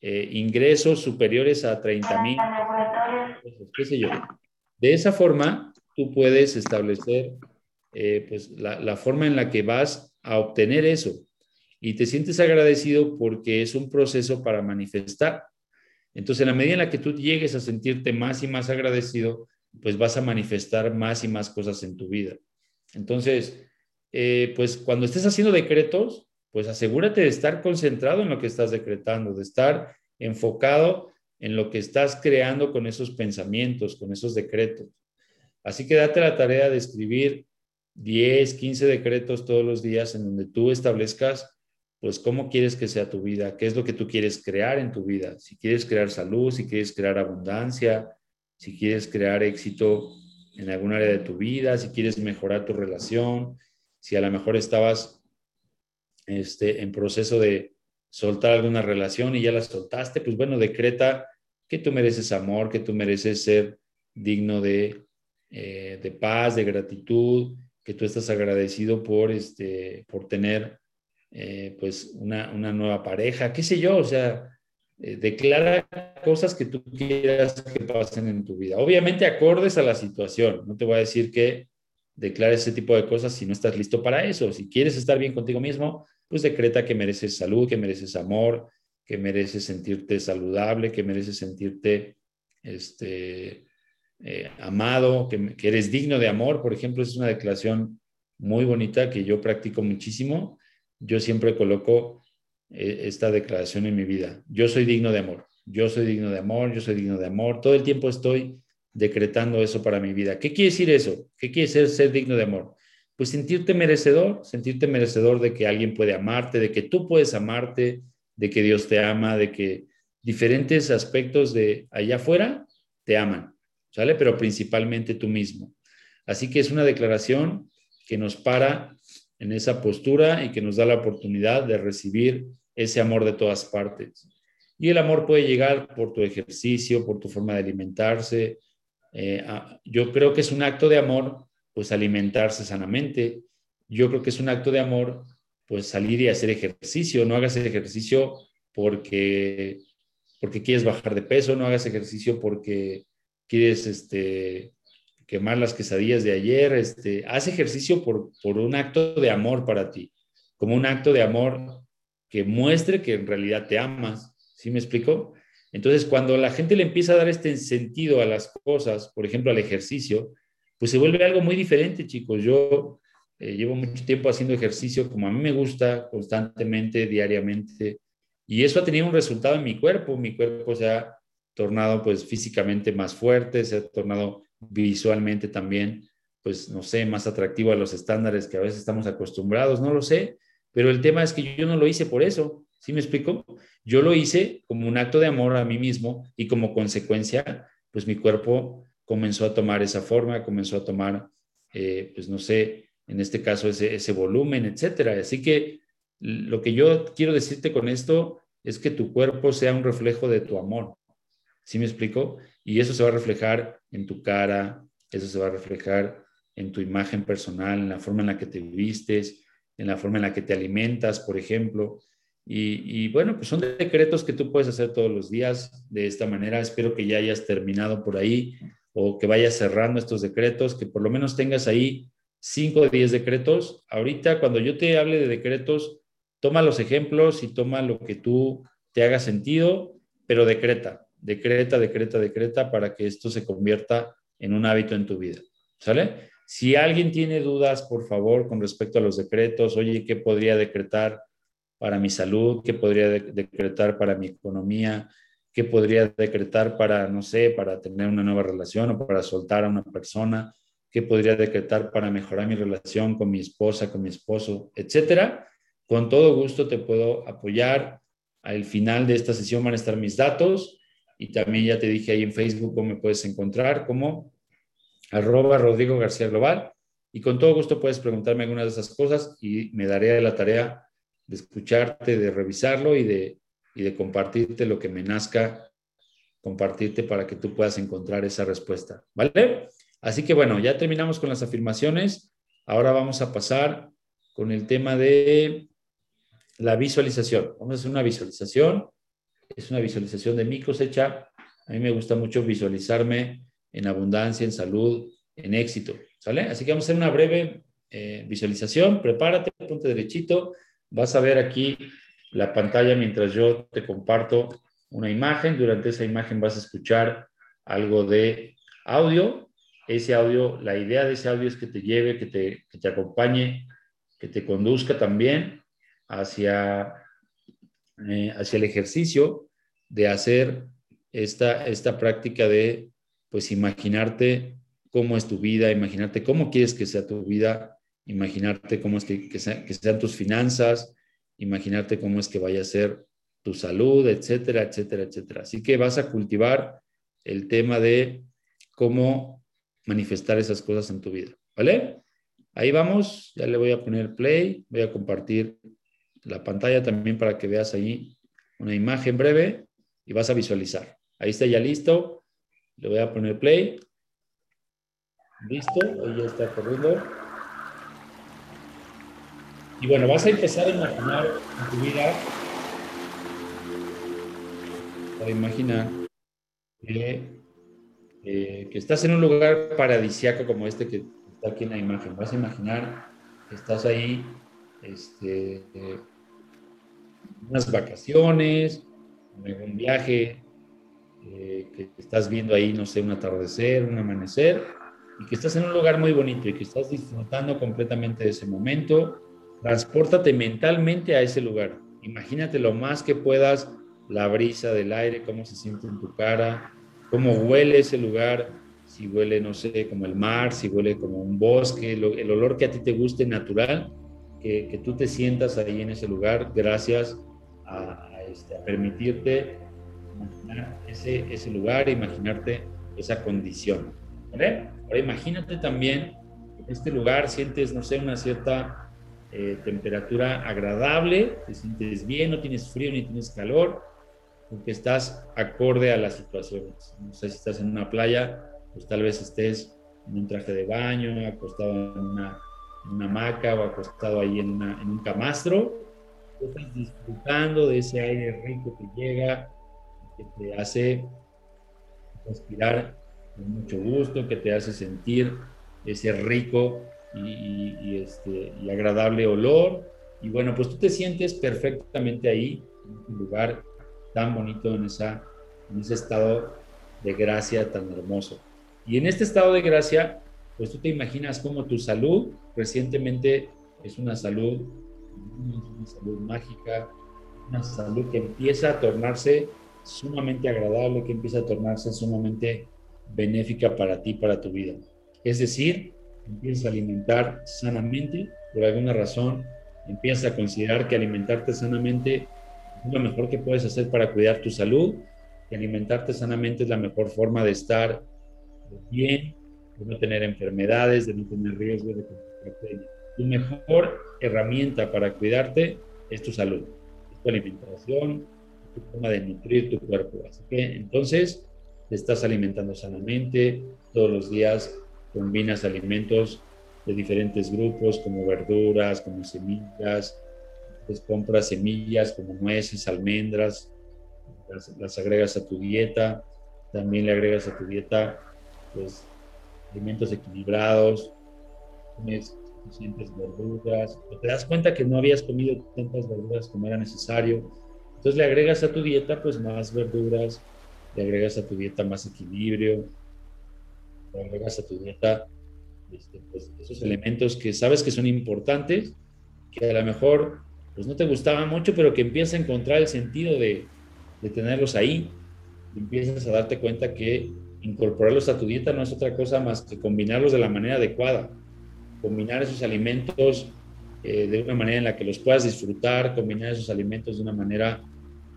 eh, ingresos superiores a 30 mil. De esa forma, tú puedes establecer eh, pues, la forma en la que vas a obtener eso y te sientes agradecido porque es un proceso para manifestar. Entonces, en la medida en la que tú llegues a sentirte más y más agradecido, pues vas a manifestar más y más cosas en tu vida. Entonces, eh, pues cuando estés haciendo decretos, pues asegúrate de estar concentrado en lo que estás decretando, de estar enfocado en lo que estás creando con esos pensamientos, con esos decretos. Así que date la tarea de escribir 10, 15 decretos todos los días en donde tú establezcas pues cómo quieres que sea tu vida, qué es lo que tú quieres crear en tu vida, si quieres crear salud, si quieres crear abundancia, si quieres crear éxito en algún área de tu vida, si quieres mejorar tu relación, si a lo mejor estabas este, en proceso de soltar alguna relación y ya la soltaste, pues bueno, decreta que tú mereces amor, que tú mereces ser digno de, eh, de paz, de gratitud, que tú estás agradecido por, este, por tener eh, pues una, nueva pareja, qué sé yo, o sea, eh, declara cosas que tú quieras que pasen en tu vida. Obviamente acordes a la situación, no te voy a decir que declares ese tipo de cosas si no estás listo para eso. Si quieres estar bien contigo mismo, pues decreta que mereces salud, que mereces amor, que mereces sentirte saludable, que mereces sentirte este, eh, amado, que, eres digno de amor. Por ejemplo, es una declaración muy bonita que yo practico muchísimo yo siempre coloco eh, esta declaración en mi vida. Yo soy digno de amor, yo soy digno de amor, yo soy digno de amor. Todo el tiempo estoy decretando eso para mi vida. ¿Qué quiere decir eso? ¿Qué quiere decir ser digno de amor? Pues sentirte merecedor, sentirte merecedor de que alguien puede amarte, de que tú puedes amarte, de que Dios te ama, de que diferentes aspectos de allá afuera te aman, ¿sale? Pero principalmente tú mismo. Así que es una declaración que nos para en esa postura y que nos da la oportunidad de recibir ese amor de todas partes. Y el amor puede llegar por tu ejercicio, por tu forma de alimentarse. Eh, yo creo que es un acto de amor, pues alimentarse sanamente. Yo creo que es un acto de amor, pues salir y hacer ejercicio. No hagas ejercicio porque, porque quieres bajar de peso, no hagas ejercicio porque quieres este, quemar las quesadillas de ayer, este, haz ejercicio por, por un acto de amor para ti, como un acto de amor que muestre que en realidad te amas. ¿Sí me explico? Entonces, cuando la gente le empieza a dar este sentido a las cosas, por ejemplo, al ejercicio, pues se vuelve algo muy diferente, chicos. Yo eh, llevo mucho tiempo haciendo ejercicio como a mí me gusta, constantemente, diariamente, y eso ha tenido un resultado en mi cuerpo. Mi cuerpo se ha tornado pues físicamente más fuerte, se ha tornado visualmente también, pues no sé, más atractivo a los estándares que a veces estamos acostumbrados, no lo sé, pero el tema es que yo no lo hice por eso, ¿sí me explico? Yo lo hice como un acto de amor a mí mismo y como consecuencia, pues mi cuerpo comenzó a tomar esa forma, comenzó a tomar, eh, pues no sé, en este caso ese, ese volumen, etcétera. Así que lo que yo quiero decirte con esto es que tu cuerpo sea un reflejo de tu amor. ¿Sí me explico? Y eso se va a reflejar en tu cara, eso se va a reflejar en tu imagen personal, en la forma en la que te vistes, en la forma en la que te alimentas, por ejemplo. Y, bueno, pues son decretos que tú puedes hacer todos los días de esta manera. Espero que ya hayas terminado por ahí o que vayas cerrando estos decretos, que por lo menos tengas ahí 5 o 10 decretos. Ahorita, cuando yo te hable de decretos, toma los ejemplos y toma lo que tú te haga sentido, pero decreta decreta, decreta, decreta para que esto se convierta en un hábito en tu vida. ¿Sale? Si alguien tiene dudas, por favor, con respecto a los decretos, oye, ¿qué podría decretar para mi salud, qué podría decretar para mi economía, qué podría decretar para, no sé, para tener una nueva relación o para soltar a una persona, qué podría decretar para mejorar mi relación con mi esposa, con mi esposo, etcétera. Con todo gusto te puedo apoyar. Al final de esta sesión van a estar mis datos y también ya te dije ahí en Facebook cómo me puedes encontrar como arroba Rodrigo García Global y con todo gusto puedes preguntarme algunas de esas cosas y me daré la tarea de escucharte, de revisarlo y de, y de compartirte lo que me nazca, compartirte para que tú puedas encontrar esa respuesta. ¿Vale? Así que bueno, ya terminamos con las afirmaciones. Ahora vamos a pasar con el tema de la visualización. Vamos a hacer una visualización. Es una visualización de mi cosecha. A mí me gusta mucho visualizarme en abundancia, en salud, en éxito. ¿Sale? Así que vamos a hacer una breve eh, visualización. Prepárate, ponte derechito. Vas a ver aquí la pantalla mientras yo te comparto una imagen. Durante esa imagen vas a escuchar algo de audio. Ese audio, la idea de ese audio es que te lleve, que te, que te acompañe, que te conduzca también hacia, eh, hacia el ejercicio de hacer esta, esta práctica de, pues, imaginarte cómo es tu vida, imaginarte cómo quieres que sea tu vida, imaginarte cómo es que, sean tus finanzas, imaginarte cómo es que vaya a ser tu salud, etcétera, etcétera, etcétera. Así que vas a cultivar el tema de cómo manifestar esas cosas en tu vida, ¿vale? Ahí vamos, ya le voy a poner play, voy a compartir la pantalla también para que veas ahí una imagen breve y vas a visualizar. Ahí está ya listo, le voy a poner play Listo, ahí ya está corriendo. Y bueno, vas a empezar a imaginar en tu vida, a imaginar que, eh, que estás en un lugar paradisiaco como este que está aquí en la imagen. Vas a imaginar que estás ahí, este, unas vacaciones, un viaje, eh, que estás viendo ahí, no sé, un atardecer, un amanecer y que estás en un lugar muy bonito y que estás disfrutando completamente de ese momento, transpórtate mentalmente a ese lugar. Imagínate lo más que puedas la brisa del aire, cómo se siente en tu cara, cómo huele ese lugar, si huele, no sé, como el mar, si huele como un bosque, el olor que a ti te guste natural, que, tú te sientas ahí en ese lugar gracias a, este, a permitirte imaginar ese, ese lugar, imaginarte esa condición. Ahora imagínate también, en este lugar sientes, no sé, una cierta eh, temperatura agradable, te sientes bien, no tienes frío ni tienes calor, porque estás acorde a las situaciones. No sé si estás en una playa, pues tal vez estés en un traje de baño, acostado en una, hamaca o acostado ahí en, en un camastro, estás disfrutando de ese aire rico que llega, que te hace respirar con mucho gusto, que te hace sentir ese rico y, este, agradable olor. Y bueno, pues tú te sientes perfectamente ahí, en un lugar tan bonito, en, en ese estado de gracia tan hermoso. Y en este estado de gracia, pues tú te imaginas como tu salud recientemente es una salud, una salud mágica, una salud que empieza a tornarse sumamente agradable, que empieza a tornarse sumamente benéfica para ti, para tu vida. Es decir, empiezas a alimentar sanamente, por alguna razón, empiezas a considerar que alimentarte sanamente es lo mejor que puedes hacer para cuidar tu salud, que alimentarte sanamente es la mejor forma de estar bien, de no tener enfermedades, de no tener riesgo de Tu mejor herramienta para cuidarte es tu salud, tu alimentación, tu forma de nutrir tu cuerpo. Así que entonces, te estás alimentando sanamente, todos los días combinas alimentos de diferentes grupos como verduras, como semillas, pues compras semillas como nueces, almendras, las, agregas a tu dieta, también le agregas a tu dieta pues alimentos equilibrados, comes suficientes verduras, te das cuenta que no habías comido tantas verduras como era necesario, entonces le agregas a tu dieta pues más verduras, le agregas a tu dieta más equilibrio, agregas a tu dieta este, pues, esos elementos que sabes que son importantes, que a lo mejor pues no te gustaban mucho, pero que empiezas a encontrar el sentido de, de tenerlos ahí. empiezas a darte cuenta que incorporarlos a tu dieta no es otra cosa más que combinarlos de la manera adecuada. Combinar esos alimentos eh, de una manera en la que los puedas disfrutar, combinar esos alimentos de una manera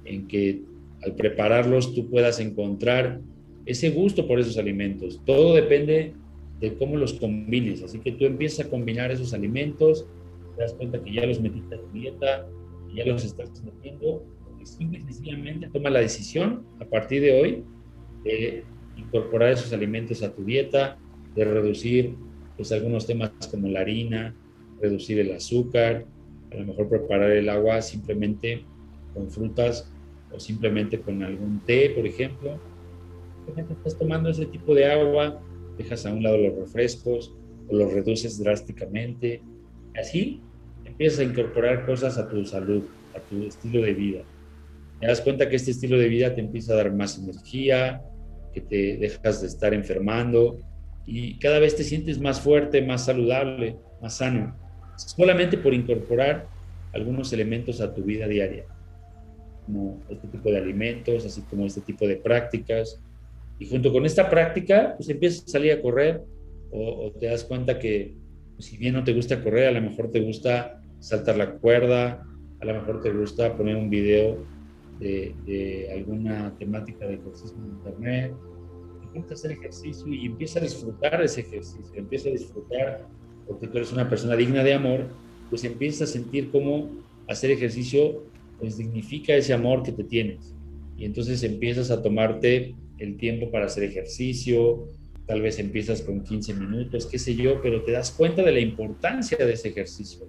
en que al prepararlos tú puedas encontrar ese gusto por esos alimentos. Todo depende de cómo los combines. Así que tú empiezas a combinar esos alimentos, te das cuenta que ya los metiste a tu dieta, ya los estás metiendo, y toma la decisión a partir de hoy de incorporar esos alimentos a tu dieta, de reducir pues algunos temas como la harina, reducir el azúcar, a lo mejor preparar el agua simplemente con frutas o simplemente con algún té, por ejemplo. Estás tomando ese tipo de agua, dejas a un lado los refrescos o los reduces drásticamente. Así empiezas a incorporar cosas a tu salud, a tu estilo de vida. Te das cuenta que este estilo de vida te empieza a dar más energía, que te dejas de estar enfermando y cada vez te sientes más fuerte, más saludable, más sano, solamente por incorporar algunos elementos a tu vida diaria, como este tipo de alimentos, así como este tipo de prácticas. Y junto con esta práctica, pues empiezas a salir a correr o, te das cuenta que pues, si bien no te gusta correr, a lo mejor te gusta saltar la cuerda, a lo mejor te gusta poner un video de, alguna temática de ejercicio en internet, empieza a hacer ejercicio y empieza a disfrutar ese ejercicio, empieza a disfrutar porque tú eres una persona digna de amor, pues empiezas a sentir cómo hacer ejercicio pues dignifica ese amor que te tienes. Y entonces empiezas a tomarte el tiempo para hacer ejercicio, tal vez empiezas con 15 minutos, qué sé yo, pero te das cuenta de la importancia de ese ejercicio,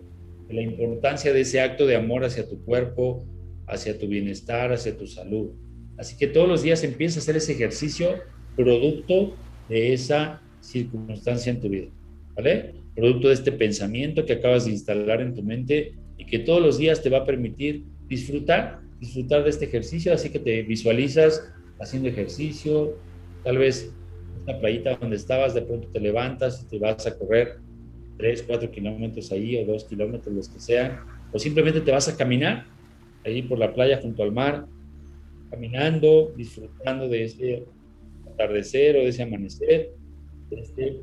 de la importancia de ese acto de amor hacia tu cuerpo, hacia tu bienestar, hacia tu salud. Así que todos los días empieza a hacer ese ejercicio producto de esa circunstancia en tu vida, ¿vale? Producto de este pensamiento que acabas de instalar en tu mente y que todos los días te va a permitir disfrutar, disfrutar de este ejercicio, así que te visualizas haciendo ejercicio, tal vez esta playita donde estabas, de pronto te levantas y te vas a correr 3, 4 kilómetros ahí o 2 kilómetros, los que sean, o simplemente te vas a caminar ahí por la playa junto al mar, caminando, disfrutando de ese atardecer o de ese amanecer, de este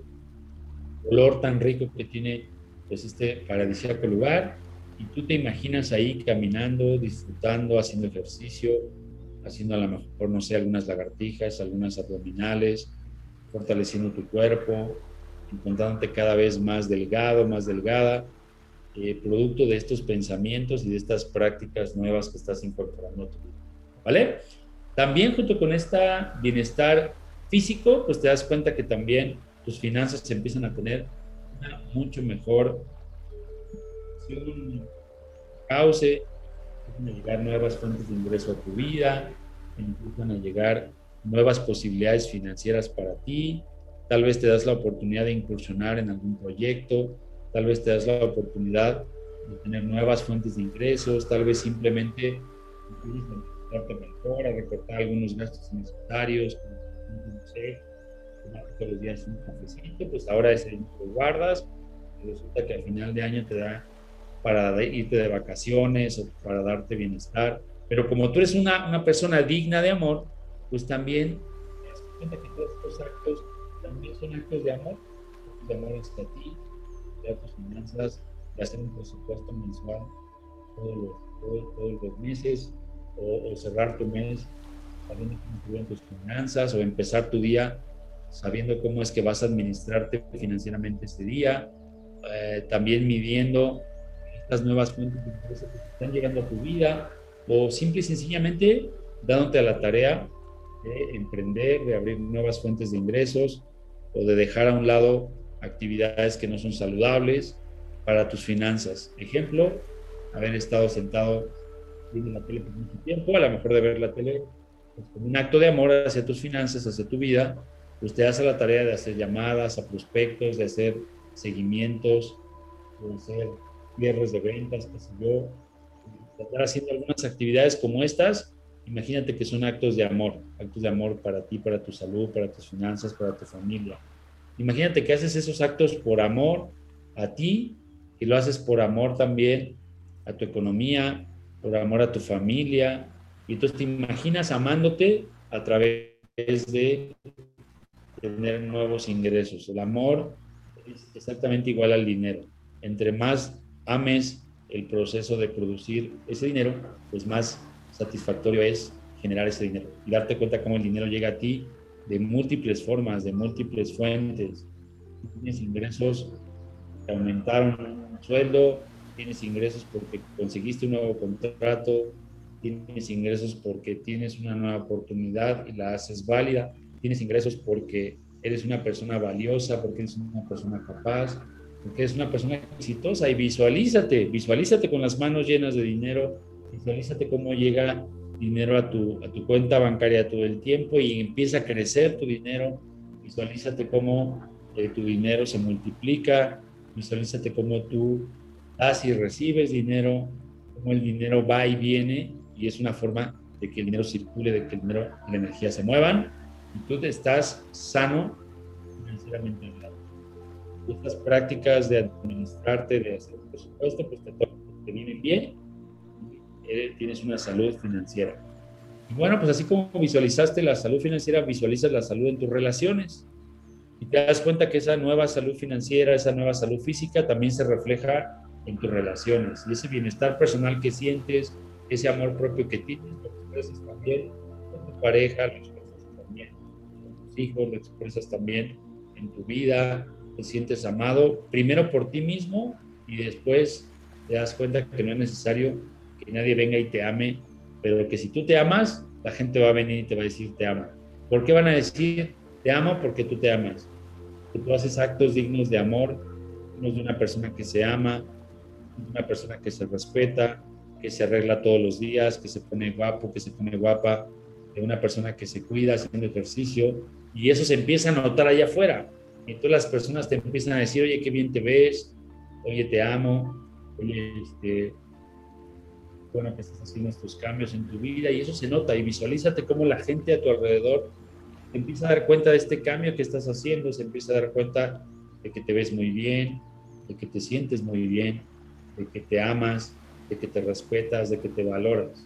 olor tan rico que tiene pues este paradisíaco lugar. Y tú te imaginas ahí caminando, disfrutando, haciendo ejercicio, haciendo a lo mejor, no sé, algunas lagartijas, algunas abdominales, fortaleciendo tu cuerpo, encontrándote cada vez más delgado, más delgada, eh, producto de estos pensamientos y de estas prácticas nuevas que estás incorporando a tu vida. ¿Vale? También junto con este bienestar físico, pues te das cuenta que también tus finanzas se empiezan a tener una mucho mejor cauce, empiezan a llegar nuevas fuentes de ingreso a tu vida, empiezan a llegar nuevas posibilidades financieras para ti, tal vez te das la oportunidad de incursionar en algún proyecto, tal vez te das la oportunidad de tener nuevas fuentes de ingresos, tal vez simplemente empiezas a mejor, a recortar algunos gastos necesarios, no sé, todos los días un cafecito, pues ahora ese lo guardas. Y resulta que al final de año te da para irte de vacaciones o para darte bienestar. Pero como tú eres una, una persona digna de amor, pues también que todos estos actos también son actos de amor, de amor hacia ti, de tus finanzas, de hacer un presupuesto mensual todos los, todos, los meses o, cerrar tu mes sabiendo cómo tus finanzas o empezar tu día sabiendo cómo es que vas a administrarte financieramente este día, eh, también midiendo las nuevas fuentes de ingresos que están llegando a tu vida o simple y sencillamente dándote a la tarea de emprender, de abrir nuevas fuentes de ingresos o de dejar a un lado actividades que no son saludables para tus finanzas. Ejemplo, haber estado sentado viendo la tele por mucho tiempo, a lo mejor de ver la tele pues, como un acto de amor hacia tus finanzas, hacia tu vida, pues te hace la tarea de hacer llamadas a prospectos, de hacer seguimientos, de hacer cierres de ventas, qué sé yo, estar haciendo algunas actividades como estas, imagínate que son actos de amor, actos de amor para ti, para tu salud, para tus finanzas, para tu familia. Imagínate que haces esos actos por amor a ti y lo haces por amor también a tu economía, por amor a tu familia. Y entonces te imaginas amándote a través de tener nuevos ingresos. El amor es exactamente igual al dinero. Entre más ames el proceso de producir ese dinero, pues más satisfactorio es generar ese dinero y darte cuenta cómo el dinero llega a ti de múltiples formas, de múltiples fuentes. Tienes ingresos que aumentaron un sueldo, tienes ingresos porque conseguiste un nuevo contrato, tienes ingresos porque tienes una nueva oportunidad y la haces válida, tienes ingresos porque eres una persona valiosa, porque eres una persona capaz, porque eres una persona exitosa y visualízate, visualízate con las manos llenas de dinero, visualízate cómo llega dinero a tu, a tu cuenta bancaria todo el tiempo y empieza a crecer tu dinero, visualízate cómo eh, tu dinero se multiplica, visualízate cómo tú das y recibes dinero, cómo el dinero va y viene y es una forma de que el dinero circule, de que el dinero y la energía se muevan y tú estás sano financieramente Estas prácticas de administrarte, de hacer un presupuesto, pues te, te vienen bien y tienes una salud financiera. Y bueno, pues así como visualizaste la salud financiera, visualizas la salud en tus relaciones. Y te das cuenta que esa nueva salud financiera, esa nueva salud física también se refleja en tus relaciones. Y ese bienestar personal que sientes, ese amor propio que tienes, lo expresas también con tu pareja, lo expresas también con tus hijos, lo expresas también en tu vida, te sientes amado, primero por ti mismo y después te das cuenta que no es necesario que nadie venga y te ame, pero que si tú te amas, la gente va a venir y te va a decir te amo. ¿Por qué van a decir te amo? Porque tú te amas. Que tú haces actos dignos de amor, dignos de una persona que se ama, una persona que se respeta, que se arregla todos los días, que se pone guapo, que se pone guapa, de una persona que se cuida haciendo ejercicio, y eso se empieza a notar allá afuera. Y entonces las personas te empiezan a decir, oye, qué bien te ves, oye, te amo, oye, este, bueno que estás haciendo estos cambios en tu vida, y eso se nota, y visualízate cómo la gente a tu alrededor empieza a dar cuenta de este cambio que estás haciendo, se empieza a dar cuenta de que te ves muy bien, de que te sientes muy bien, de que te amas, de que te respetas, de que te valoras.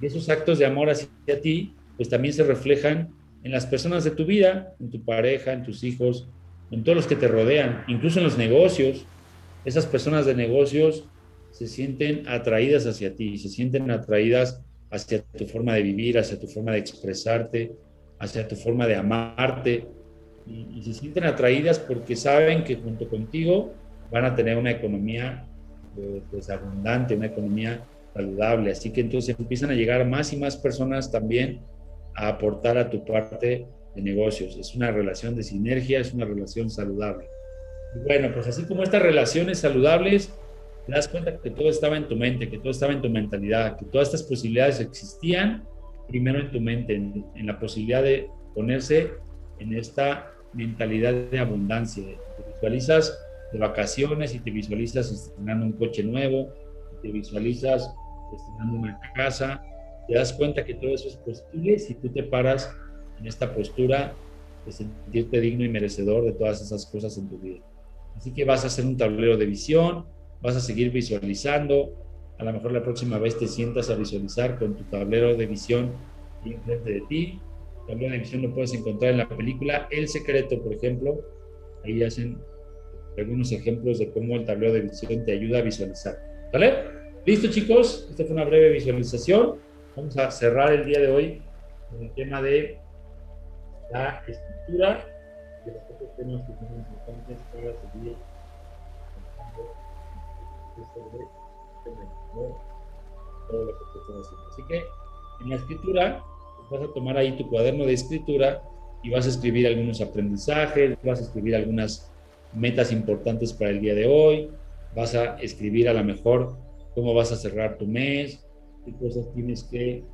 Y esos actos de amor hacia ti, pues también se reflejan en las personas de tu vida, en tu pareja, en tus hijos, en todos los que te rodean, incluso en los negocios. Esas personas de negocios se sienten atraídas hacia ti, se sienten atraídas hacia tu forma de vivir, hacia tu forma de expresarte, hacia tu forma de amarte, y, se sienten atraídas porque saben que junto contigo van a tener una economía pues, abundante, una economía saludable. Así que entonces empiezan a llegar más y más personas también a aportar a tu parte de negocios. Es una relación de sinergia, es una relación saludable. Y bueno, pues así como estas relaciones saludables, te das cuenta que todo estaba en tu mente, que todo estaba en tu mentalidad, que todas estas posibilidades existían primero en tu mente, en, la posibilidad de ponerse en esta mentalidad de abundancia. Te visualizas de vacaciones y te visualizas estrenando un coche nuevo, te visualizas estrenando una casa, te das cuenta que todo eso es posible si tú te paras en esta postura de sentirte digno y merecedor de todas esas cosas en tu vida. Así que vas a hacer un tablero de visión, vas a seguir visualizando, a lo mejor la próxima vez te sientas a visualizar con tu tablero de visión enfrente de ti. El tablero de visión lo puedes encontrar en la película El Secreto, por ejemplo. Ahí hacen algunos ejemplos de cómo el tablero de visión te ayuda a visualizar. ¿Vale? Listo, chicos. Esta fue una breve visualización. Vamos a cerrar el día de hoy con el tema de la escritura y los otros temas que son importantes para seguir todo lo que estás haciendo. Así que en la escritura vas a tomar ahí tu cuaderno de escritura y vas a escribir algunos aprendizajes, vas a escribir algunas metas importantes para el día de hoy, vas a escribir a lo mejor cómo vas a cerrar tu mes, qué cosas tienes que eh,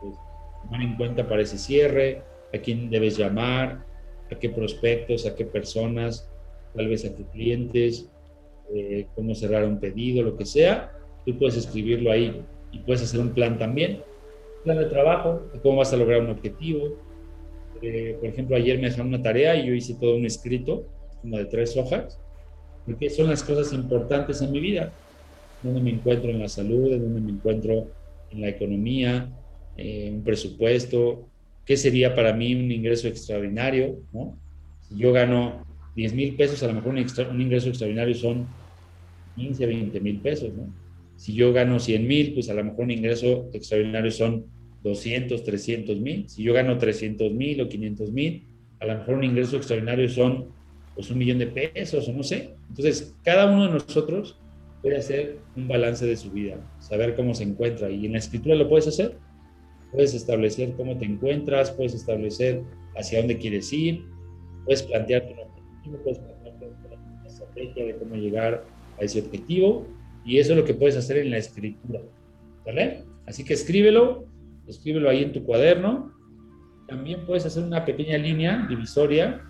pues, tomar en cuenta para ese cierre, a quién debes llamar, a qué prospectos, a qué personas, tal vez a qué clientes, eh, cómo cerrar un pedido, lo que sea, tú puedes escribirlo ahí y puedes hacer un plan también, plan de trabajo, cómo vas a lograr un objetivo. Eh, por ejemplo, ayer me dejaron una tarea y yo hice todo un escrito como de tres hojas, porque son las cosas importantes en mi vida. dónde me encuentro en la salud, dónde me encuentro en la economía, eh, un presupuesto, qué sería para mí un ingreso extraordinario, ¿no? Si yo gano 10 mil pesos, a lo mejor un, ingreso extraordinario son 15, 20 mil pesos, ¿no? Si yo gano 100 mil, pues a lo mejor un ingreso extraordinario son 200, 300 mil. Si yo gano 300 mil o 500 mil, a lo mejor un ingreso extraordinario son pues un millón de pesos o no sé. Entonces, cada uno de nosotros puede hacer un balance de su vida, saber cómo se encuentra. Y en la escritura lo puedes hacer. Puedes establecer cómo te encuentras, puedes establecer hacia dónde quieres ir, puedes plantearte un objetivo, puedes plantearte una estrategia de cómo llegar a ese objetivo. Y eso es lo que puedes hacer en la escritura. ¿Vale? Así que escríbelo, escríbelo ahí en tu cuaderno. También puedes hacer una pequeña línea divisoria,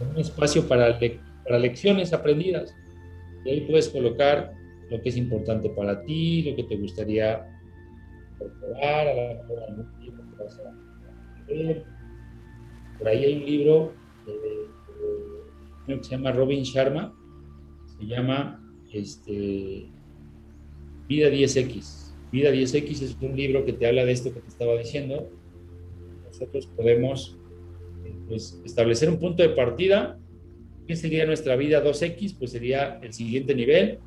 un espacio para, para lecciones aprendidas. Y ahí puedes colocar lo que es importante para ti, lo que te gustaría a la mejor libro que vas a. Por ahí hay un libro que se llama Robin Sharma, se llama este, Vida 10X. Vida 10X es un libro que te habla de esto que te estaba diciendo. Nosotros podemos pues, establecer un punto de partida ¿Qué sería nuestra vida 2X? Pues sería el siguiente nivel.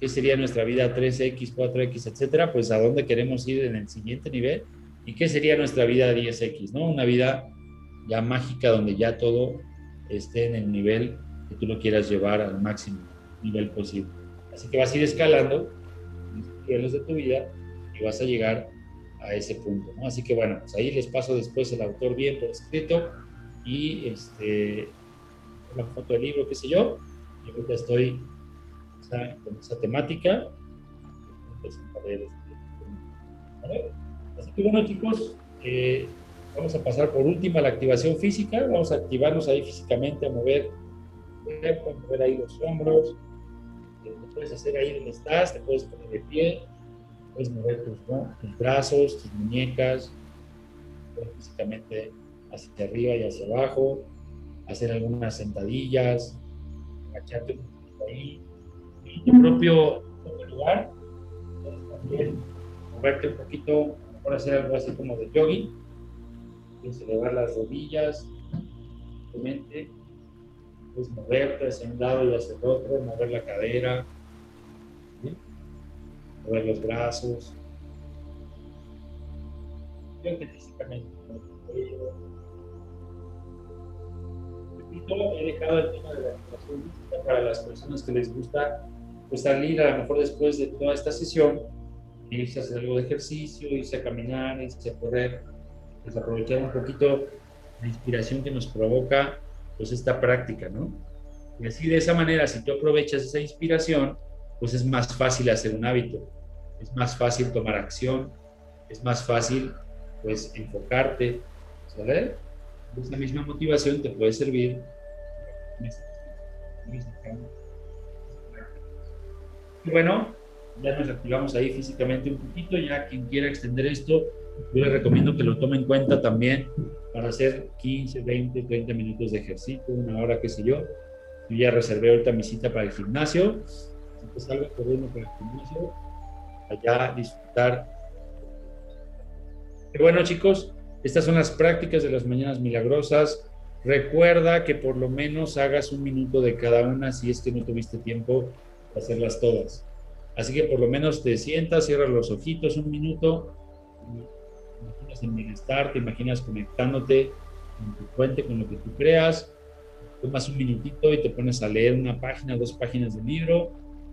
¿Qué sería nuestra vida 3X, 4X, etcétera? Pues a dónde queremos ir en el siguiente nivel. ¿Y qué sería nuestra vida 10X? ¿no? Una vida ya mágica donde ya todo esté en el nivel que tú lo quieras llevar al máximo nivel posible. Así que vas a ir escalando los de tu vida y vas a llegar a ese punto. ¿no? Así que bueno, pues ahí les paso después el autor bien por escrito y este, una foto del libro, qué sé yo, y ahorita estoy con esa temática. Así que bueno chicos, eh, vamos a pasar por última la activación física, vamos a activarnos ahí físicamente, a mover a mover ahí los hombros, eh, lo puedes hacer ahí donde estás, te puedes poner de pie, puedes mover tus, tus brazos, tus muñecas, físicamente hacia arriba y hacia abajo, hacer algunas sentadillas, agacharte un poquito ahí, tu propio, lugar, también moverte un poquito, mejor hacer algo así como de jogging, puedes elevar las rodillas, simplemente puedes moverte hacia un lado y hacia el otro, mover la cadera, mover los brazos, físicamente, he dejado el tema de la física para las personas que les gusta pues, salir a lo mejor después de toda esta sesión, irse a hacer algo de ejercicio, irse a caminar, irse a correr, pues aprovechar un poquito la inspiración que nos provoca pues esta práctica, ¿no? Y así de esa manera, si tú aprovechas esa inspiración, pues es más fácil hacer un hábito, es más fácil tomar acción, es más fácil pues enfocarte, ¿sabes? esa misma motivación te puede servir. Bueno, ya nos activamos ahí físicamente un poquito, ya quien quiera extender esto, yo le recomiendo que lo tome en cuenta también para hacer 15, 20, 30 minutos de ejercicio, una hora, qué sé yo. Yo ya reservé ahorita mi cita para el gimnasio, que salgo corriendo para el gimnasio, allá disfrutar. Y bueno, chicos, estas son las prácticas de las mañanas milagrosas. Recuerda que por lo menos hagas un minuto de cada una si es que no tuviste tiempo hacerlas todas. Así que por lo menos te sientas, cierras los ojitos un minuto, te imaginas en bienestar, te imaginas conectándote con tu fuente, con lo que tú creas. Tomas un minutito y te pones a leer una página, dos páginas del libro.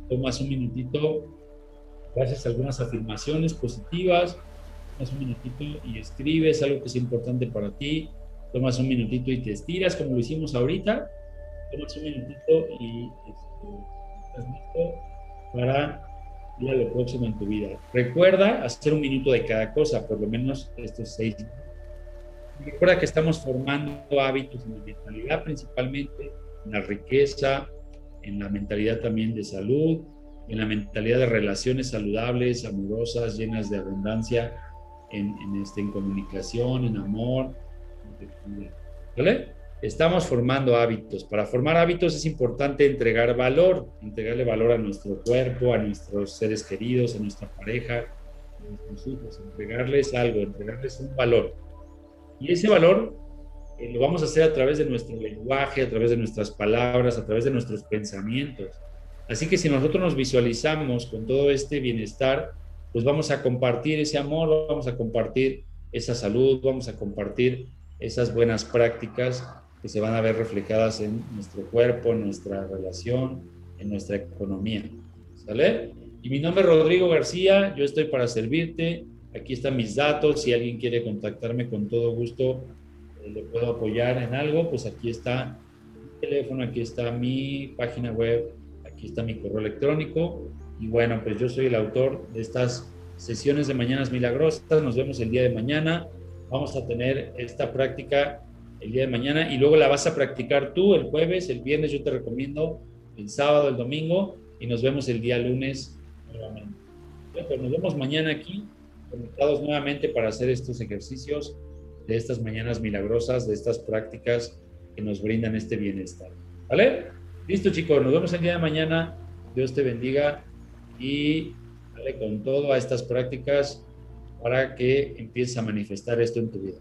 Tomas un minutito, haces algunas afirmaciones positivas tomas un minutito y escribes algo que es importante para ti, tomas un minutito y te estiras como lo hicimos ahorita, tomas un minutito y este, estás listo para ir a lo próximo en tu vida. Recuerda hacer un minuto de cada cosa, por lo menos estos seis. Recuerda que estamos formando hábitos en la mentalidad principalmente, en la riqueza, en la mentalidad también de salud, en la mentalidad de relaciones saludables, amorosas, llenas de abundancia, en, este, en comunicación, en amor. ¿Vale? Estamos formando hábitos. Para formar hábitos es importante entregar valor, entregarle valor a nuestro cuerpo, a nuestros seres queridos, a nuestra pareja, a nuestros hijos, entregarles algo, entregarles un valor. Y ese valor eh, lo vamos a hacer a través de nuestro lenguaje, a través de nuestras palabras, a través de nuestros pensamientos. Así que si nosotros nos visualizamos con todo este bienestar, pues vamos a compartir ese amor, vamos a compartir esa salud, vamos a compartir esas buenas prácticas que se van a ver reflejadas en nuestro cuerpo, en nuestra relación, en nuestra economía. ¿Sale? Y mi nombre es Rodrigo García, yo estoy para servirte. Aquí están mis datos, si alguien quiere contactarme con todo gusto, eh, le puedo apoyar en algo, pues aquí está mi teléfono, aquí está mi página web, aquí está mi correo electrónico. Y bueno, pues yo soy el autor de estas sesiones de Mañanas Milagrosas. Nos vemos el día de mañana. Vamos a tener esta práctica el día de mañana y luego la vas a practicar tú el jueves, el viernes yo te recomiendo el sábado, el domingo y nos vemos el día lunes nuevamente. Pues nos vemos mañana aquí conectados nuevamente para hacer estos ejercicios de estas mañanas milagrosas, de estas prácticas que nos brindan este bienestar. ¿Vale? Listo chicos, nos vemos el día de mañana. Dios te bendiga y dale con todo a estas prácticas para que empieces a manifestar esto en tu vida.